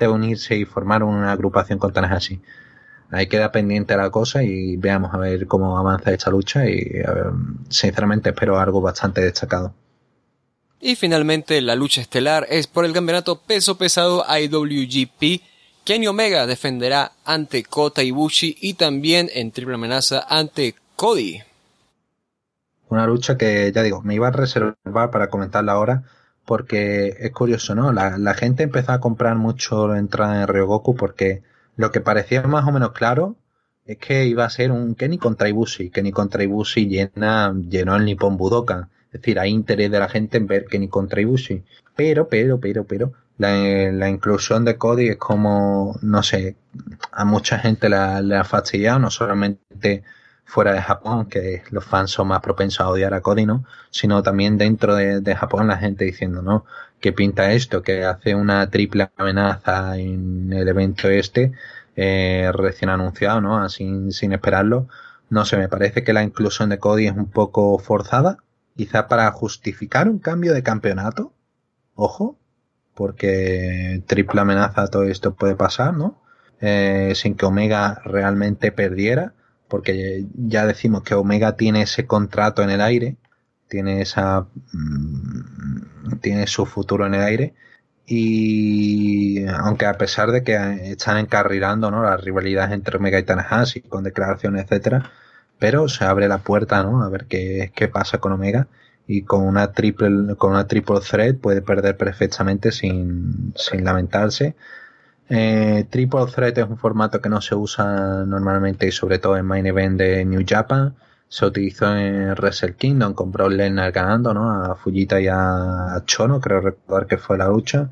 B: unirse y formar una agrupación con Tanahashi. Ahí queda pendiente la cosa y veamos a ver cómo avanza esta lucha y sinceramente espero algo bastante destacado.
A: Y finalmente la lucha estelar es por el campeonato peso pesado IWGP Kenny Omega defenderá ante Kota Ibushi y también en triple amenaza ante Cody.
B: Una lucha que, ya digo, me iba a reservar para comentarla ahora porque es curioso, ¿no? La, gente empezó a comprar mucho la entrada en Ryogoku porque lo que parecía más o menos claro es que iba a ser un Kenny contra Ibushi. Kenny contra Ibushi llena, llenó el Nippon Budokan. Es decir, hay interés de la gente en ver Kenny contra Ibushi. Pero, pero, pero, pero, la, inclusión de Cody es como, no sé, a mucha gente la, le ha fastidiado, no solamente fuera de Japón, que los fans son más propensos a odiar a Cody, ¿no? Sino también dentro de, Japón la gente diciendo, ¿no? Que pinta esto, que hace una triple amenaza en el evento este, eh, recién anunciado, ¿no? Sin, sin esperarlo. No sé, me parece que la inclusión de Cody es un poco forzada, quizá para justificar un cambio de campeonato. Ojo, porque triple amenaza todo esto puede pasar, ¿no? Eh, sin que Omega realmente perdiera porque ya decimos que Omega tiene ese contrato en el aire, tiene esa mm, tiene su futuro en el aire y aunque a pesar de que están encarrilando ¿no? las rivalidades entre Omega y Tanahashi con declaraciones etcétera pero se abre la puerta ¿no? a ver qué, qué pasa con Omega y con una triple con una triple threat puede perder perfectamente sin, sin lamentarse eh, Triple Threat es un formato que no se usa normalmente y sobre todo en Main Event de New Japan. Se utilizó en Wrestle Kingdom con Brock Lesnar ganando ¿no? a Fujita y a Chono, creo recordar que fue la lucha.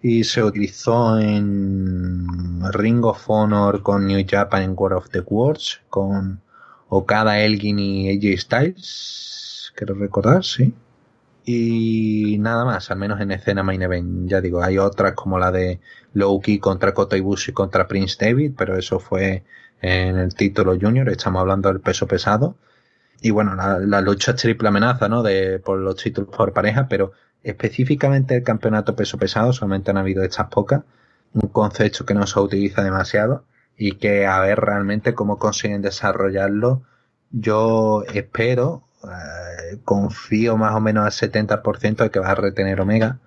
B: Y se utilizó en Ring of Honor con New Japan en World of the Worlds con Okada, Elgin y AJ Styles. Quiero recordar, sí. Y nada más, al menos en escena main event. Ya digo, hay otras como la de Loki contra Kota Ibushi contra Prince David, pero eso fue en el título junior, estamos hablando del peso pesado. Y bueno, la, lucha triple amenaza, ¿no? De, por los títulos por pareja, pero específicamente el campeonato peso pesado solamente han habido estas pocas. Un concepto que no se utiliza demasiado y que a ver realmente cómo consiguen desarrollarlo. Yo espero, eh, confío más o menos al 70% de que va a retener Omega.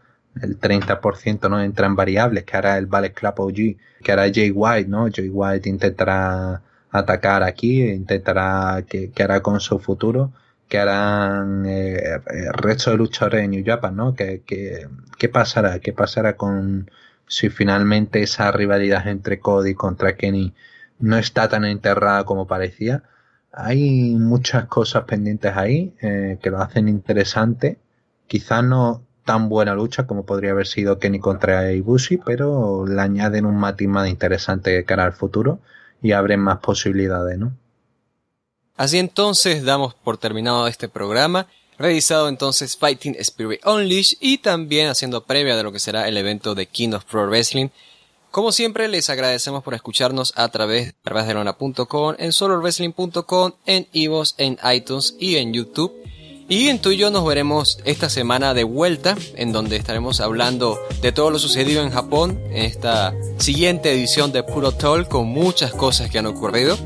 B: El 30% no entra en variables, que hará el Ballet Club OG, que hará Jay White, ¿no? Jay White intentará atacar aquí, intentará, que, hará con su futuro, que harán eh, el resto de luchadores en New Japan, ¿no? Que, que, ¿Qué pasará? ¿Qué pasará con si finalmente esa rivalidad entre Cody contra Kenny no está tan enterrada como parecía? Hay muchas cosas pendientes ahí eh, que lo hacen interesante. Quizás no tan buena lucha como podría haber sido Kenny contra Ibushi, pero le añaden un matiz más interesante de cara al futuro y abren más posibilidades, ¿no?
A: Así entonces damos por terminado este programa, revisado entonces Fighting Spirit Unleashed y también haciendo previa de lo que será el evento de King of Pro Wrestling como siempre, les agradecemos por escucharnos a través de lona.com, en solowrestling.com, en Ivos, en iTunes y en YouTube. Y tú y yo nos veremos esta semana de vuelta, en donde estaremos hablando de todo lo sucedido en Japón, en esta siguiente edición de Puro Toll, con muchas cosas que han ocurrido.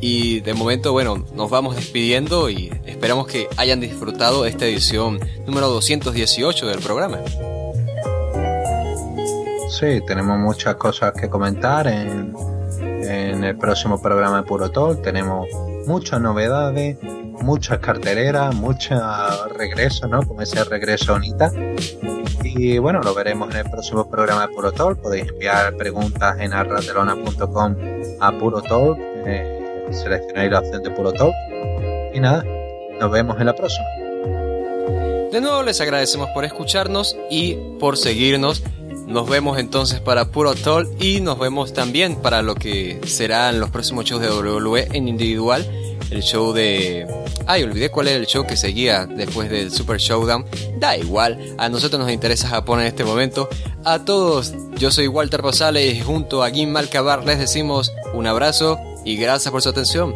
A: Y de momento, bueno, nos vamos despidiendo y esperamos que hayan disfrutado esta edición número 218 del programa.
B: Sí, tenemos muchas cosas que comentar en, en el próximo programa de Puro Talk. Tenemos muchas novedades, muchas carteleras, muchos regresos, ¿no? Como ese regreso Onita. Y bueno, lo veremos en el próximo programa de Puro Talk. Podéis enviar preguntas en arratelona.com a Puro Talk. Eh, seleccionáis la opción de Puro Talk. Y nada, nos vemos en la próxima.
A: De nuevo les agradecemos por escucharnos y por seguirnos nos vemos entonces para Puro Toll y nos vemos también para lo que serán los próximos shows de WWE en individual. El show de... Ay, olvidé cuál era el show que seguía después del Super Showdown. Da igual, a nosotros nos interesa Japón en este momento. A todos, yo soy Walter Rosales y junto a Gim Malcabar les decimos un abrazo y gracias por su atención.